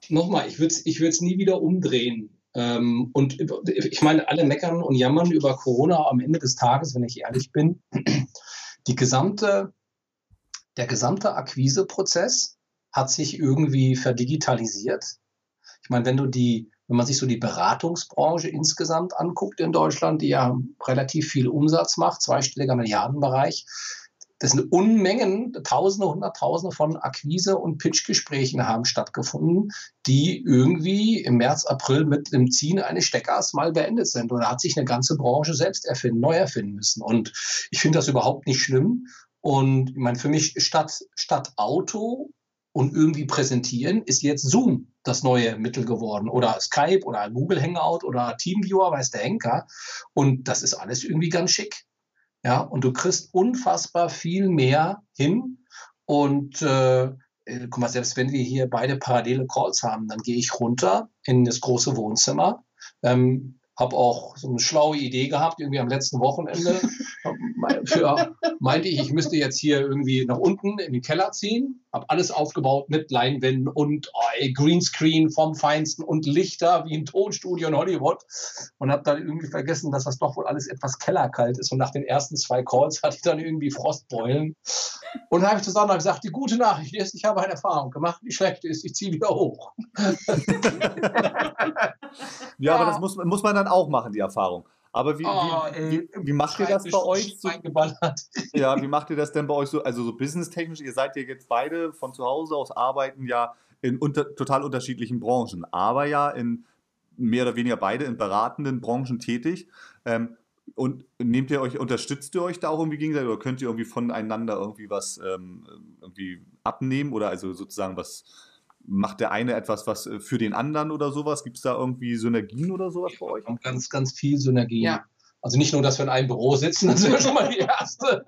nochmal, ich würde es ich nie wieder umdrehen. Ähm, und ich meine, alle meckern und jammern über Corona am Ende des Tages, wenn ich ehrlich bin. Die gesamte der gesamte Akquiseprozess hat sich irgendwie verdigitalisiert. Ich meine, wenn du die, wenn man sich so die Beratungsbranche insgesamt anguckt in Deutschland, die ja relativ viel Umsatz macht, zweistelliger Milliardenbereich, das sind Unmengen, Tausende, Hunderttausende von Akquise- und Pitchgesprächen haben stattgefunden, die irgendwie im März, April mit dem Ziehen eines Steckers mal beendet sind. Da hat sich eine ganze Branche selbst erfinden, neu erfinden müssen. Und ich finde das überhaupt nicht schlimm. Und ich meine, für mich statt, statt Auto und irgendwie präsentieren ist jetzt Zoom das neue Mittel geworden oder Skype oder Google Hangout oder Teamviewer, weiß der Henker. Und das ist alles irgendwie ganz schick. Ja, und du kriegst unfassbar viel mehr hin. Und äh, äh guck mal, selbst wenn wir hier beide parallele Calls haben, dann gehe ich runter in das große Wohnzimmer. Ähm, habe auch so eine schlaue Idee gehabt, irgendwie am letzten Wochenende. ja, meinte ich, ich müsste jetzt hier irgendwie nach unten in den Keller ziehen, habe alles aufgebaut mit Leinwänden und oh, Greenscreen vom Feinsten und Lichter wie im Tonstudio in Hollywood. Und habe dann irgendwie vergessen, dass das doch wohl alles etwas kellerkalt ist. Und nach den ersten zwei Calls hatte ich dann irgendwie Frostbeulen. Und habe ich zu Sandra gesagt, die gute Nachricht ist, ich habe eine Erfahrung gemacht, die schlechte ist, ich ziehe wieder hoch. ja, aber das muss, muss man dann auch machen, die Erfahrung. Aber wie, oh, wie, wie, wie, macht ihr das bei euch? So, ja, wie macht ihr das denn bei euch so? Also so businesstechnisch, ihr seid ja jetzt beide von zu Hause aus arbeiten ja in unter, total unterschiedlichen Branchen, aber ja in mehr oder weniger beide in beratenden Branchen tätig. Ähm, und nehmt ihr euch, unterstützt ihr euch da auch irgendwie gegenseitig oder könnt ihr irgendwie voneinander irgendwie was ähm, irgendwie abnehmen oder also sozusagen was macht der eine etwas was äh, für den anderen oder sowas? Gibt es da irgendwie Synergien oder sowas bei euch? Ganz, ganz viel Synergien. Ja. Also nicht nur, dass wir in einem Büro sitzen, das wäre schon mal die erste,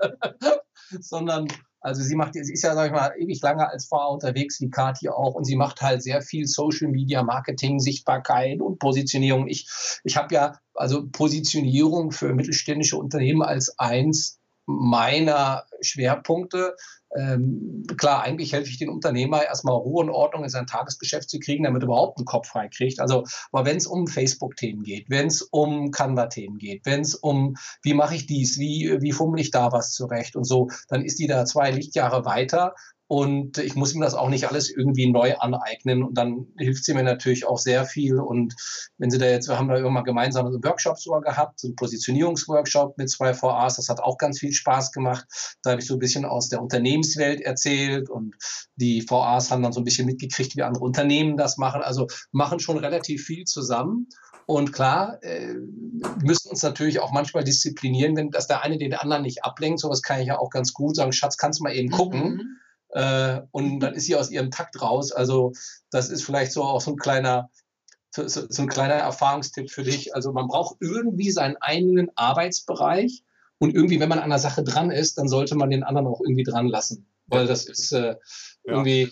sondern also sie macht, sie ist ja, sag ich mal, ewig lange als Frau unterwegs, wie Kathi auch, und sie macht halt sehr viel Social Media Marketing, Sichtbarkeit und Positionierung. Ich, ich habe ja also Positionierung für mittelständische Unternehmen als eins meiner Schwerpunkte. Ähm, klar, eigentlich helfe ich den Unternehmer erstmal Ruhe und Ordnung in sein Tagesgeschäft zu kriegen, damit er überhaupt einen Kopf frei kriegt. Also, aber wenn es um Facebook-Themen geht, wenn es um Canva-Themen geht, wenn es um, wie mache ich dies, wie, wie fummel ich da was zurecht und so, dann ist die da zwei Lichtjahre weiter und ich muss ihm das auch nicht alles irgendwie neu aneignen. Und dann hilft sie mir natürlich auch sehr viel. Und wenn sie da jetzt, wir haben da immer gemeinsam einen Workshop sogar gehabt, so einen Positionierungsworkshop mit zwei VAs, das hat auch ganz viel Spaß gemacht. Da habe ich so ein bisschen aus der Unternehmenswelt erzählt und die VAs haben dann so ein bisschen mitgekriegt, wie andere Unternehmen das machen. Also machen schon relativ viel zusammen. Und klar, äh, müssen uns natürlich auch manchmal disziplinieren, wenn das der eine den anderen nicht ablenkt. Sowas kann ich ja auch ganz gut sagen. Schatz, kannst du mal eben gucken? Mhm äh, und dann ist sie aus ihrem Takt raus. Also das ist vielleicht so auch so ein kleiner, so, so ein kleiner Erfahrungstipp für dich. Also man braucht irgendwie seinen eigenen Arbeitsbereich und irgendwie, wenn man an der Sache dran ist, dann sollte man den anderen auch irgendwie dran lassen, weil das ist äh, irgendwie ja.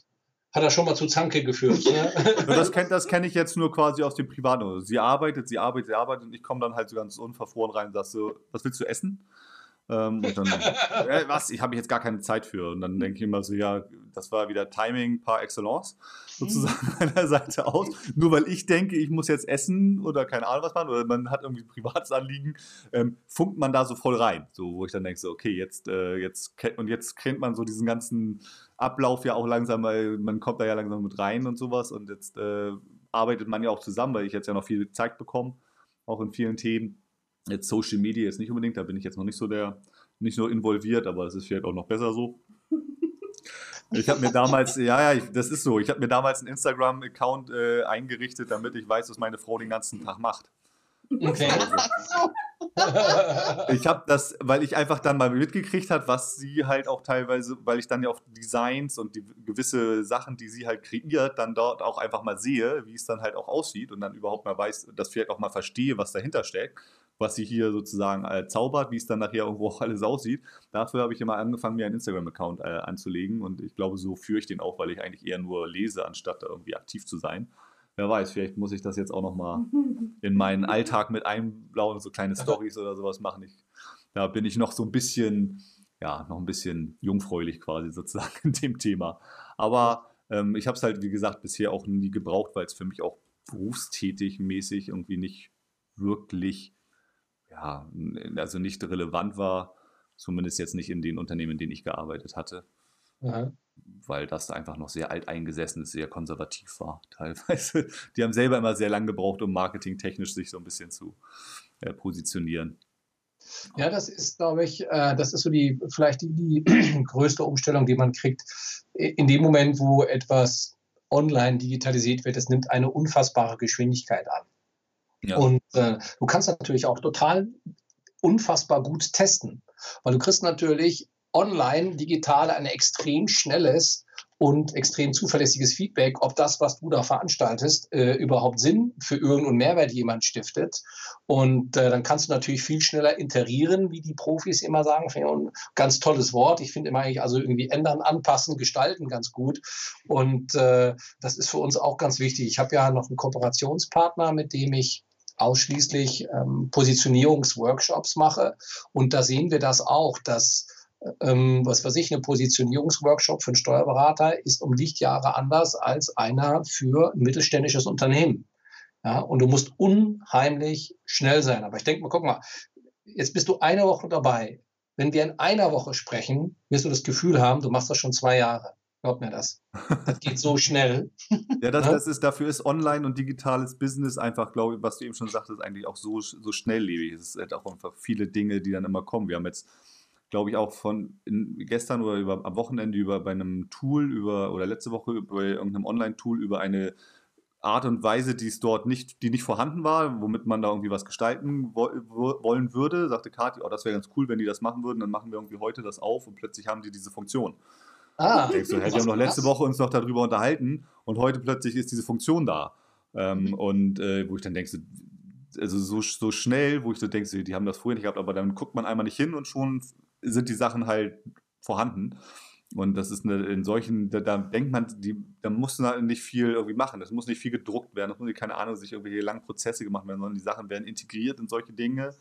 hat er schon mal zu Zanke geführt. Ne? das kenne das kenn ich jetzt nur quasi aus dem Privaten. Sie arbeitet, sie arbeitet, sie arbeitet und ich komme dann halt so ganz unverfroren rein und sage so, was willst du essen? Ähm, und dann, äh, was, ich habe jetzt gar keine Zeit für. Und dann denke ich immer so, ja, das war wieder Timing par excellence, sozusagen an der Seite aus. Nur weil ich denke, ich muss jetzt essen oder keine Ahnung was machen, oder man hat irgendwie ein privates Anliegen, ähm, funkt man da so voll rein. So, wo ich dann denke, so, okay, jetzt, äh, jetzt, und jetzt kennt man so diesen ganzen Ablauf ja auch langsam, weil man kommt da ja langsam mit rein und sowas. Und jetzt äh, arbeitet man ja auch zusammen, weil ich jetzt ja noch viel Zeit bekomme, auch in vielen Themen. Jetzt Social Media ist nicht unbedingt, da bin ich jetzt noch nicht so der, nicht nur involviert, aber es ist vielleicht auch noch besser so. Ich habe mir damals, ja, ja, ich, das ist so, ich habe mir damals einen Instagram-Account äh, eingerichtet, damit ich weiß, was meine Frau den ganzen Tag macht. Okay. ich habe das, weil ich einfach dann mal mitgekriegt habe, was sie halt auch teilweise, weil ich dann ja auch Designs und die gewisse Sachen, die sie halt kreiert, dann dort auch einfach mal sehe, wie es dann halt auch aussieht und dann überhaupt mal weiß, dass vielleicht auch mal verstehe, was dahinter steckt was sie hier sozusagen äh, zaubert, wie es dann nachher irgendwo auch alles aussieht. Dafür habe ich immer angefangen, mir einen Instagram-Account äh, anzulegen und ich glaube, so führe ich den auch, weil ich eigentlich eher nur lese, anstatt da irgendwie aktiv zu sein. Wer weiß, vielleicht muss ich das jetzt auch nochmal in meinen Alltag mit einblauen, so kleine Stories oder sowas machen. Ich, da bin ich noch so ein bisschen, ja, noch ein bisschen jungfräulich quasi sozusagen in dem Thema. Aber ähm, ich habe es halt, wie gesagt, bisher auch nie gebraucht, weil es für mich auch berufstätig mäßig irgendwie nicht wirklich ja, also nicht relevant war, zumindest jetzt nicht in den Unternehmen, in denen ich gearbeitet hatte. Ja. Weil das einfach noch sehr alteingesessen ist, sehr konservativ war, teilweise. Die haben selber immer sehr lange gebraucht, um marketingtechnisch sich so ein bisschen zu äh, positionieren. Ja, das ist, glaube ich, äh, das ist so die, vielleicht die, die größte Umstellung, die man kriegt. In dem Moment, wo etwas online digitalisiert wird, es nimmt eine unfassbare Geschwindigkeit an. Ja. Und äh, du kannst natürlich auch total unfassbar gut testen, weil du kriegst natürlich online, digital ein extrem schnelles und extrem zuverlässiges Feedback, ob das, was du da veranstaltest, äh, überhaupt Sinn für irgendeinen Mehrwert jemand stiftet. Und äh, dann kannst du natürlich viel schneller iterieren, wie die Profis immer sagen. Ein ganz tolles Wort. Ich finde immer eigentlich also irgendwie ändern, anpassen, gestalten ganz gut. Und äh, das ist für uns auch ganz wichtig. Ich habe ja noch einen Kooperationspartner, mit dem ich ausschließlich ähm, Positionierungsworkshops mache. Und da sehen wir das auch, dass ähm, was weiß ich, eine Positionierungsworkshop für einen Steuerberater ist um Lichtjahre anders als einer für ein mittelständisches Unternehmen. Ja, und du musst unheimlich schnell sein. Aber ich denke mal, guck mal, jetzt bist du eine Woche dabei. Wenn wir in einer Woche sprechen, wirst du das Gefühl haben, du machst das schon zwei Jahre. Glaub mir das. Das geht so schnell. ja, das, das ist, dafür ist Online und digitales Business einfach, glaube ich, was du eben schon sagtest, eigentlich auch so, so schnelllebig. Es sind auch einfach viele Dinge, die dann immer kommen. Wir haben jetzt, glaube ich, auch von in, gestern oder über, am Wochenende über bei einem Tool über oder letzte Woche bei irgendeinem Online-Tool über eine Art und Weise, die es dort nicht, die nicht vorhanden war, womit man da irgendwie was gestalten wo, wollen würde, sagte Kathi, oh, das wäre ganz cool, wenn die das machen würden, dann machen wir irgendwie heute das auf und plötzlich haben die diese Funktion. Ah, denkst du, hey, wir haben noch letzte Woche uns noch darüber unterhalten und heute plötzlich ist diese Funktion da. Ähm, mhm. Und äh, wo ich dann denke, also so, so schnell, wo ich so denke, die haben das vorher nicht gehabt, aber dann guckt man einmal nicht hin und schon sind die Sachen halt vorhanden. Und das ist eine, in solchen, da, da, denkt man, die, da muss man halt nicht viel irgendwie machen. Das muss nicht viel gedruckt werden, das muss nicht, keine Ahnung, sich irgendwelche langen Prozesse gemacht werden, sondern die Sachen werden integriert in solche Dinge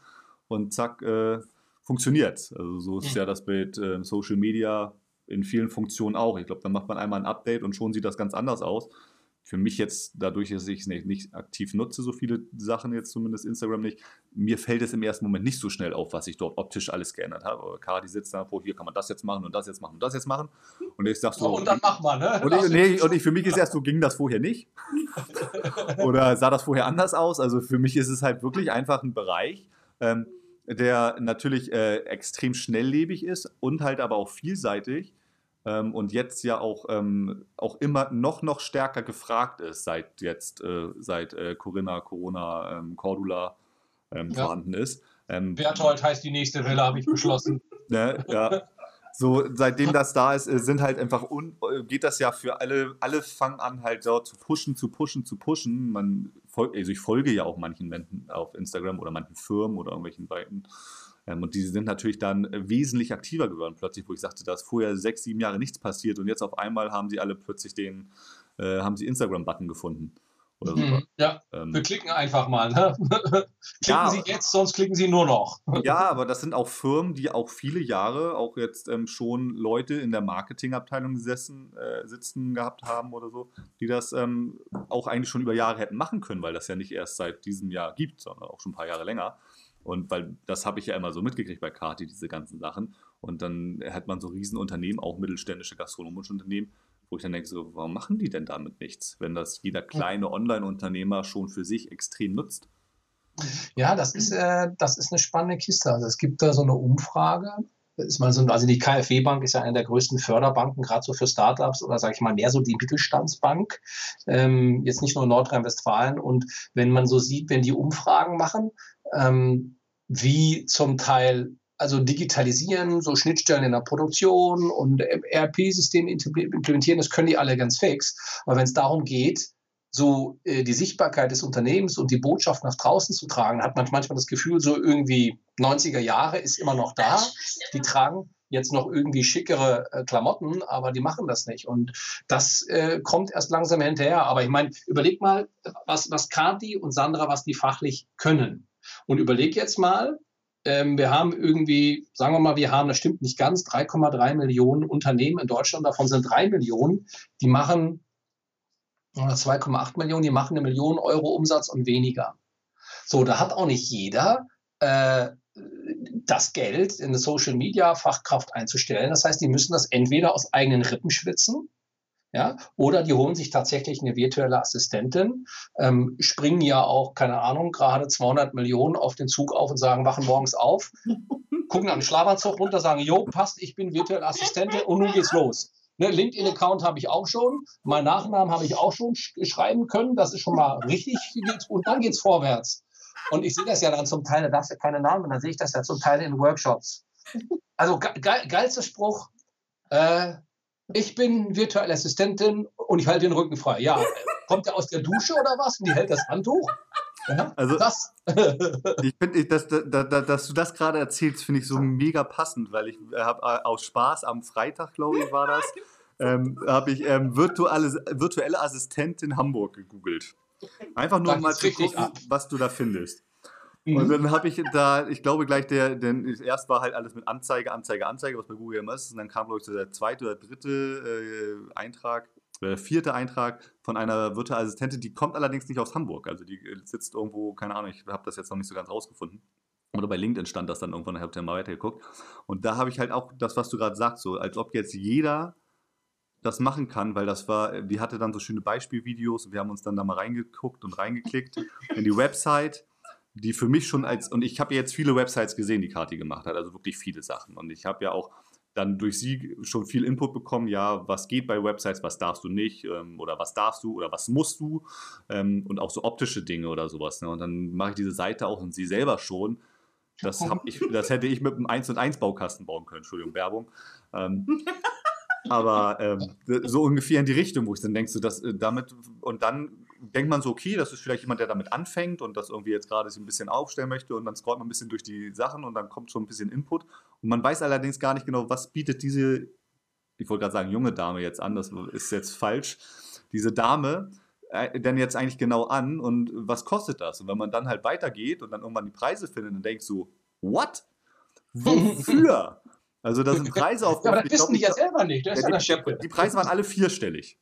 und zack, äh, funktioniert. Also so ist ja das Bild äh, Social Media in vielen Funktionen auch. Ich glaube, dann macht man einmal ein Update und schon sieht das ganz anders aus für mich jetzt, dadurch, dass ich es nicht, nicht, aktiv nutze, so viele Sachen jetzt zumindest Instagram nicht, mir fällt es im ersten Moment nicht so schnell auf, was ich dort optisch alles geändert habe. Aber Kadi sitzt da, wo hier kann man das jetzt machen und das jetzt machen und das jetzt machen. Und ich sag so. Oh, und dann mach mal, ne? Und, ich, nee, und ich, für mich ist erst so, ging das vorher nicht? Oder sah das vorher anders aus? Also für mich ist es halt wirklich einfach ein Bereich. Ähm, der natürlich äh, extrem schnelllebig ist und halt aber auch vielseitig ähm, und jetzt ja auch, ähm, auch immer noch, noch stärker gefragt ist, seit jetzt, äh, seit äh, Corinna, Corona, ähm, Cordula ähm, ja. vorhanden ist. Ähm, Berthold heißt die nächste Welle, habe ich beschlossen. Ne, ja. So, seitdem das da ist, äh, sind halt einfach, un äh, geht das ja für alle, alle fangen an halt dort zu pushen, zu pushen, zu pushen. Man folgt, also ich folge ja auch manchen Menschen auf Instagram oder manchen Firmen oder irgendwelchen Seiten. Ähm, und die sind natürlich dann äh, wesentlich aktiver geworden, plötzlich, wo ich sagte, da ist vorher sechs, sieben Jahre nichts passiert und jetzt auf einmal haben sie alle plötzlich den, äh, haben sie Instagram-Button gefunden. Oder so. Mhm, ja, ähm, wir klicken einfach mal. Ne? klicken ja, Sie jetzt, sonst klicken Sie nur noch. ja, aber das sind auch Firmen, die auch viele Jahre auch jetzt ähm, schon Leute in der Marketingabteilung gesessen, äh, sitzen gehabt haben oder so, die das ähm, auch eigentlich schon über Jahre hätten machen können, weil das ja nicht erst seit diesem Jahr gibt, sondern auch schon ein paar Jahre länger. Und weil das habe ich ja immer so mitgekriegt bei Kati, diese ganzen Sachen. Und dann hat man so Riesenunternehmen, auch mittelständische gastronomische Unternehmen, wo ich dann denke, so, warum machen die denn damit nichts, wenn das jeder kleine Online-Unternehmer schon für sich extrem nutzt? Ja, das ist, äh, das ist eine spannende Kiste. Also es gibt da so eine Umfrage. Ist mal so, also die KfW Bank ist ja eine der größten Förderbanken, gerade so für Startups oder sage ich mal mehr so die Mittelstandsbank, ähm, jetzt nicht nur in Nordrhein-Westfalen. Und wenn man so sieht, wenn die Umfragen machen, ähm, wie zum Teil also digitalisieren, so Schnittstellen in der Produktion und ERP-Systeme implementieren, das können die alle ganz fix. Aber wenn es darum geht, so äh, die Sichtbarkeit des Unternehmens und die Botschaft nach draußen zu tragen, hat man manchmal das Gefühl, so irgendwie 90er Jahre ist immer noch da. Die tragen jetzt noch irgendwie schickere äh, Klamotten, aber die machen das nicht. Und das äh, kommt erst langsam hinterher. Aber ich meine, überleg mal, was, was Kati und Sandra, was die fachlich können. Und überleg jetzt mal, ähm, wir haben irgendwie, sagen wir mal, wir haben, das stimmt nicht ganz, 3,3 Millionen Unternehmen in Deutschland, davon sind 3 Millionen, die machen, oder 2,8 Millionen, die machen eine Million Euro Umsatz und weniger. So, da hat auch nicht jeder äh, das Geld in eine Social Media Fachkraft einzustellen. Das heißt, die müssen das entweder aus eigenen Rippen schwitzen ja, oder die holen sich tatsächlich eine virtuelle Assistentin, ähm, springen ja auch, keine Ahnung, gerade 200 Millionen auf den Zug auf und sagen, wachen morgens auf, gucken an den Schlafanzug runter, sagen, jo, passt, ich bin virtuelle Assistentin und nun geht's los. Ne, LinkedIn-Account habe ich auch schon, mein Nachnamen habe ich auch schon sch schreiben können, das ist schon mal richtig und dann geht's vorwärts. Und ich sehe das ja dann zum Teil, da darfst du keine Namen, dann sehe ich das ja zum Teil in Workshops. Also ge geilster Spruch, äh, ich bin virtuelle Assistentin und ich halte den Rücken frei. Ja, kommt er aus der Dusche oder was? Und die hält das Handtuch? Ja, also, das. ich finde, dass, dass, dass, du das gerade erzählst, finde ich so mega passend, weil ich habe äh, aus Spaß am Freitag, glaube ich, war das, ähm, habe ich ähm, virtuelle, virtuelle Assistentin Hamburg gegoogelt. Einfach nur Da mal zu gucken, ab. was du da findest. Mhm. Und dann habe ich da, ich glaube gleich, der, denn erst war halt alles mit Anzeige, Anzeige, Anzeige, was bei Google immer ist. Und dann kam, glaube ich, so der zweite oder dritte äh, Eintrag, oder der vierte Eintrag von einer virtuellen Assistentin, die kommt allerdings nicht aus Hamburg. Also die äh, sitzt irgendwo, keine Ahnung, ich habe das jetzt noch nicht so ganz rausgefunden. Oder bei LinkedIn stand das dann irgendwann, ich habe dann mal weitergeguckt. Und da habe ich halt auch das, was du gerade sagst, so als ob jetzt jeder das machen kann, weil das war, die hatte dann so schöne Beispielvideos und wir haben uns dann da mal reingeguckt und reingeklickt in die Website, die für mich schon als, und ich habe jetzt viele Websites gesehen, die Kati gemacht hat, also wirklich viele Sachen. Und ich habe ja auch dann durch sie schon viel Input bekommen, ja, was geht bei Websites, was darfst du nicht ähm, oder was darfst du oder was musst du ähm, und auch so optische Dinge oder sowas. Ne? Und dann mache ich diese Seite auch und sie selber schon. Das, ich, das hätte ich mit einem 1 und 1 Baukasten bauen können, Entschuldigung, Werbung. Ähm, aber ähm, so ungefähr in die Richtung, wo ich dann denkst, so, dass äh, damit und dann denkt man so, okay, das ist vielleicht jemand, der damit anfängt und das irgendwie jetzt gerade sich ein bisschen aufstellen möchte und dann scrollt man ein bisschen durch die Sachen und dann kommt schon ein bisschen Input und man weiß allerdings gar nicht genau, was bietet diese, ich wollte gerade sagen, junge Dame jetzt an, das ist jetzt falsch, diese Dame äh, denn jetzt eigentlich genau an und was kostet das? Und wenn man dann halt weitergeht und dann irgendwann die Preise findet, dann denkst du, what? Wofür? Also da sind Preise auf. Ja, aber das wissen die ja selber nicht. Das ist ja, das die, die Preise waren alle vierstellig.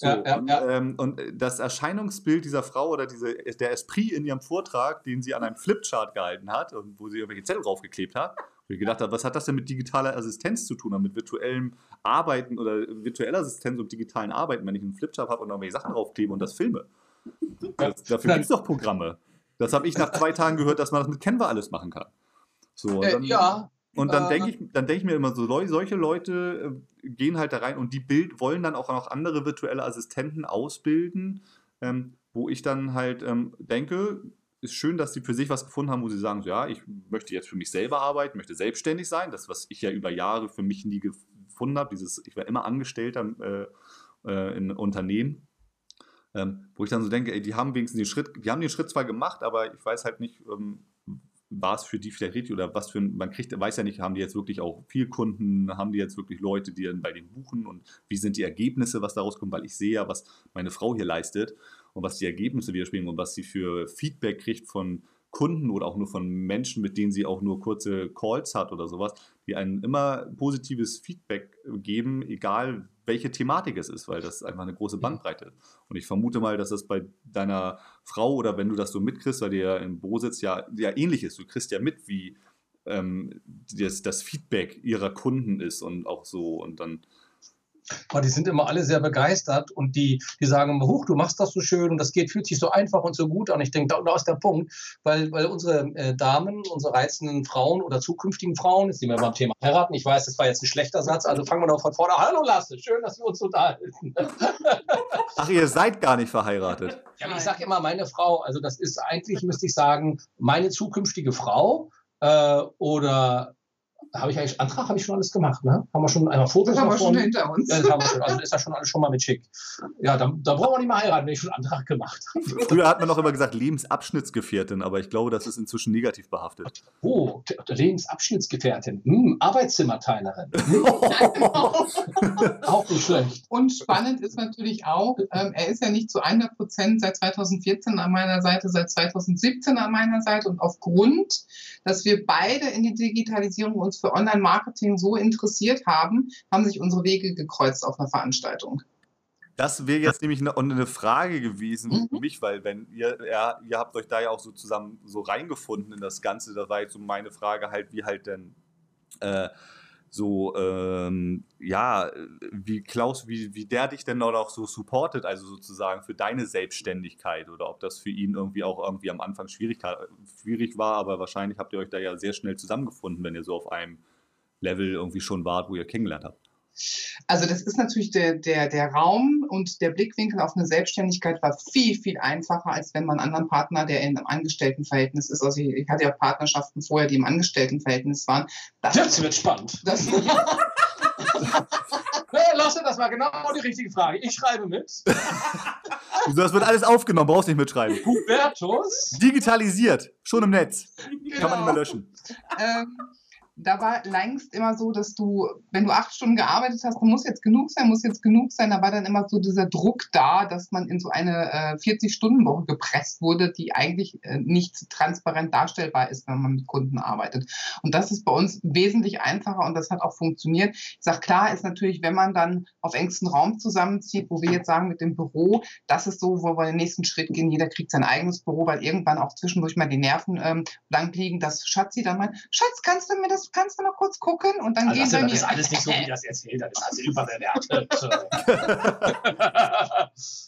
So, Ja, ja, und, ja. Ähm, und das Erscheinungsbild dieser Frau oder diese, der Esprit in ihrem Vortrag, den sie an einem Flipchart gehalten hat und wo sie irgendwelche Zettel draufgeklebt hat, wo ich gedacht habe, was hat das denn mit digitaler Assistenz zu tun, oder mit virtuellem Arbeiten oder virtueller Assistenz und digitalen Arbeiten, wenn ich einen Flipchart habe und irgendwelche Sachen draufklebe und das filme? Das, dafür gibt es doch Programme. Das habe ich nach zwei Tagen gehört, dass man das mit Canva alles machen kann. So, Äh, dann- ja, und dann Äh, denke ich, dann denke ich mir immer so, solche Leute äh, gehen halt da rein und die Bild wollen dann auch noch andere virtuelle Assistenten ausbilden, ähm, wo ich dann halt ähm, denke, ist schön, dass sie für sich was gefunden haben, wo sie sagen, so, ja, ich möchte jetzt für mich selber arbeiten, möchte selbstständig sein, das, was ich ja über Jahre für mich nie gefunden habe, dieses, ich war immer Angestellter äh, äh, in Unternehmen. Ähm, wo ich dann so denke, ey, die haben wenigstens den Schritt, die haben den Schritt zwar gemacht, aber ich weiß halt nicht, ähm, war es für die vielleicht richtig oder was für ein, man kriegt, weiß ja nicht, haben die jetzt wirklich auch viel Kunden, haben die jetzt wirklich Leute, die dann bei denen buchen? Und wie sind die Ergebnisse, was daraus kommt, weil ich sehe ja, was meine Frau hier leistet und was die Ergebnisse widerspiegeln und was sie für Feedback kriegt von Kunden oder auch nur von Menschen, mit denen sie auch nur kurze Calls hat oder sowas, die ein immer positives Feedback geben, egal welche Thematik es ist, weil das einfach eine große Bandbreite ist. Und ich vermute mal, dass das bei deiner Frau oder wenn du das so mitkriegst, weil dir ja im Büro sitzt, ja, ja ähnlich ist. Du kriegst ja mit, wie ähm, das, das Feedback ihrer Kunden ist und auch so und dann Aber die sind immer alle sehr begeistert und die, die sagen immer, huch, du machst das so schön und das geht, fühlt sich so einfach und so gut an. Ich denke, da, da ist der Punkt, weil, weil unsere äh, Damen, unsere reizenden Frauen oder zukünftigen Frauen, jetzt sind wir beim Thema heiraten, ich weiß, das war jetzt ein schlechter Satz, also fangen wir doch von vorne an. Hallo Lasse, schön, dass wir uns unterhalten. Ach, ihr seid gar nicht verheiratet. Ja, ich sage immer meine Frau, also das ist eigentlich, müsste ich sagen, meine zukünftige Frau äh, oder habe ich eigentlich, Antrag habe ich schon alles gemacht, ne? Haben wir schon einmal Fotos Das haben wir schon hinter uns. Ja, das haben wir schon. Also ist das schon alles schon mal mit schick. Ja, da, da brauchen wir nicht mehr heiraten, wenn ich schon einen Antrag gemacht habe. Früher hat man noch immer gesagt Lebensabschnittsgefährtin, aber ich glaube, das ist inzwischen negativ behaftet. Oh, Lebensabschnittsgefährtin, hm, Arbeitszimmerteilerin. Auch nicht schlecht. Und spannend ist natürlich auch, ähm, er ist ja nicht zu 100 Prozent seit 2014 an meiner Seite, seit 2017 an meiner Seite. Und aufgrund, dass wir beide in die Digitalisierung uns für Online-Marketing so interessiert haben, haben sich unsere Wege gekreuzt auf einer Veranstaltung. Das wäre jetzt nämlich eine, eine Frage gewesen für Mhm. mich, weil wenn ihr, ja, ihr habt euch da ja auch so zusammen so reingefunden in das Ganze, da war jetzt so meine Frage halt, wie halt denn äh, so, ähm, ja, wie Klaus, wie, wie der dich denn auch so supportet, also sozusagen für deine Selbstständigkeit oder ob das für ihn irgendwie auch irgendwie am Anfang schwierig, schwierig war, aber wahrscheinlich habt ihr euch da ja sehr schnell zusammengefunden, wenn ihr so auf einem Level irgendwie schon wart, wo ihr kennengelernt habt. Also das ist natürlich der, der, der Raum und der Blickwinkel auf eine Selbstständigkeit war viel, viel einfacher, als wenn man einen anderen Partner, der in einem Angestelltenverhältnis ist. Also ich, ich hatte ja Partnerschaften vorher, die im Angestelltenverhältnis waren. Das, Jetzt wird spannend. das, Lasse, das war genau die richtige Frage. Ich schreibe mit. Das wird alles aufgenommen, brauchst nicht mitschreiben. Hubertus. Digitalisiert, schon im Netz. Kann man nicht mehr Genau. löschen. ähm, da war längst immer so, dass du, wenn du acht Stunden gearbeitet hast, muss jetzt genug sein, muss jetzt genug sein. Da war dann immer so dieser Druck da, dass man in so eine äh, 40-Stunden-Woche gepresst wurde, die eigentlich äh, nicht transparent darstellbar ist, wenn man mit Kunden arbeitet. Und das ist bei uns wesentlich einfacher und das hat auch funktioniert. Ich sage, klar ist natürlich, wenn man dann auf engstem Raum zusammenzieht, wo wir jetzt sagen mit dem Büro, das ist so, wo wir den nächsten Schritt gehen. Jeder kriegt sein eigenes Büro, weil irgendwann auch zwischendurch mal die Nerven ähm, blank liegen, dass Schatzi dann meint, Schatz, kannst du mir das kannst du mal kurz gucken? Und dann also gehen wir mir. Das ist alles nicht so, wie das erzählt. Das ist alles überbewertet.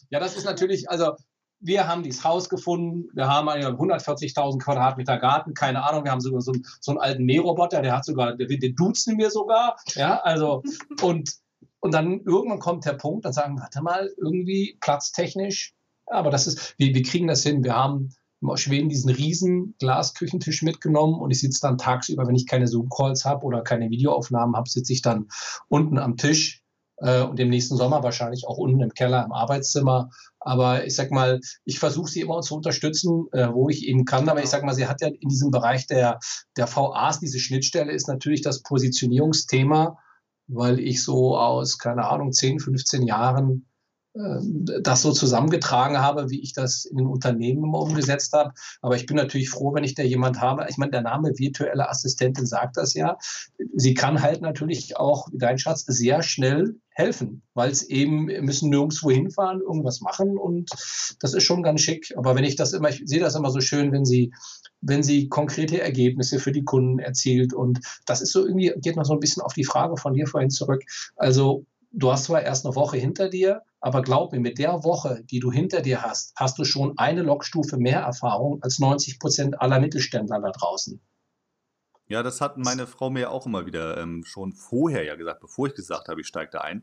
ja, das ist natürlich, also wir haben dieses Haus gefunden, wir haben 140.000 Quadratmeter Garten, keine Ahnung, wir haben sogar so, einen, so einen alten Mähroboter, der hat sogar, den duzen wir sogar, ja, also, und, und dann irgendwann kommt der Punkt, dann sagen wir, warte mal, irgendwie platztechnisch, aber das ist, wir, wir kriegen das hin, wir haben in Schweden diesen riesen Glasküchentisch mitgenommen und ich sitze dann tagsüber, wenn ich keine Zoom-Calls habe oder keine Videoaufnahmen habe, sitze ich dann unten am Tisch äh, und im nächsten Sommer wahrscheinlich auch unten im Keller im Arbeitszimmer. Aber ich sag mal, ich versuche sie immer zu unterstützen, äh, wo ich eben kann. Aber ich sag mal, sie hat ja in diesem Bereich der, der VAs, diese Schnittstelle ist natürlich das Positionierungsthema, weil ich so aus, keine Ahnung, 10, 15 Jahren das so zusammengetragen habe, wie ich das in den Unternehmen immer umgesetzt habe. Aber ich bin natürlich froh, wenn ich da jemand habe. Ich meine, der Name virtuelle Assistentin sagt das ja. Sie kann halt natürlich auch, dein Schatz, sehr schnell helfen, weil es eben, müssen nirgendwo hinfahren, irgendwas machen und das ist schon ganz schick. Aber wenn ich das immer, ich sehe das immer so schön, wenn sie, wenn sie konkrete Ergebnisse für die Kunden erzielt und das ist so irgendwie, geht noch so ein bisschen auf die Frage von dir vorhin zurück. Also du hast zwar erst eine Woche hinter dir, aber glaub mir, mit der Woche, die du hinter dir hast, hast du schon eine Lokstufe mehr Erfahrung als 90 Prozent aller Mittelständler da draußen. Ja, das hat meine Frau mir auch immer wieder ähm, schon vorher ja gesagt, bevor ich gesagt habe, ich steige da ein.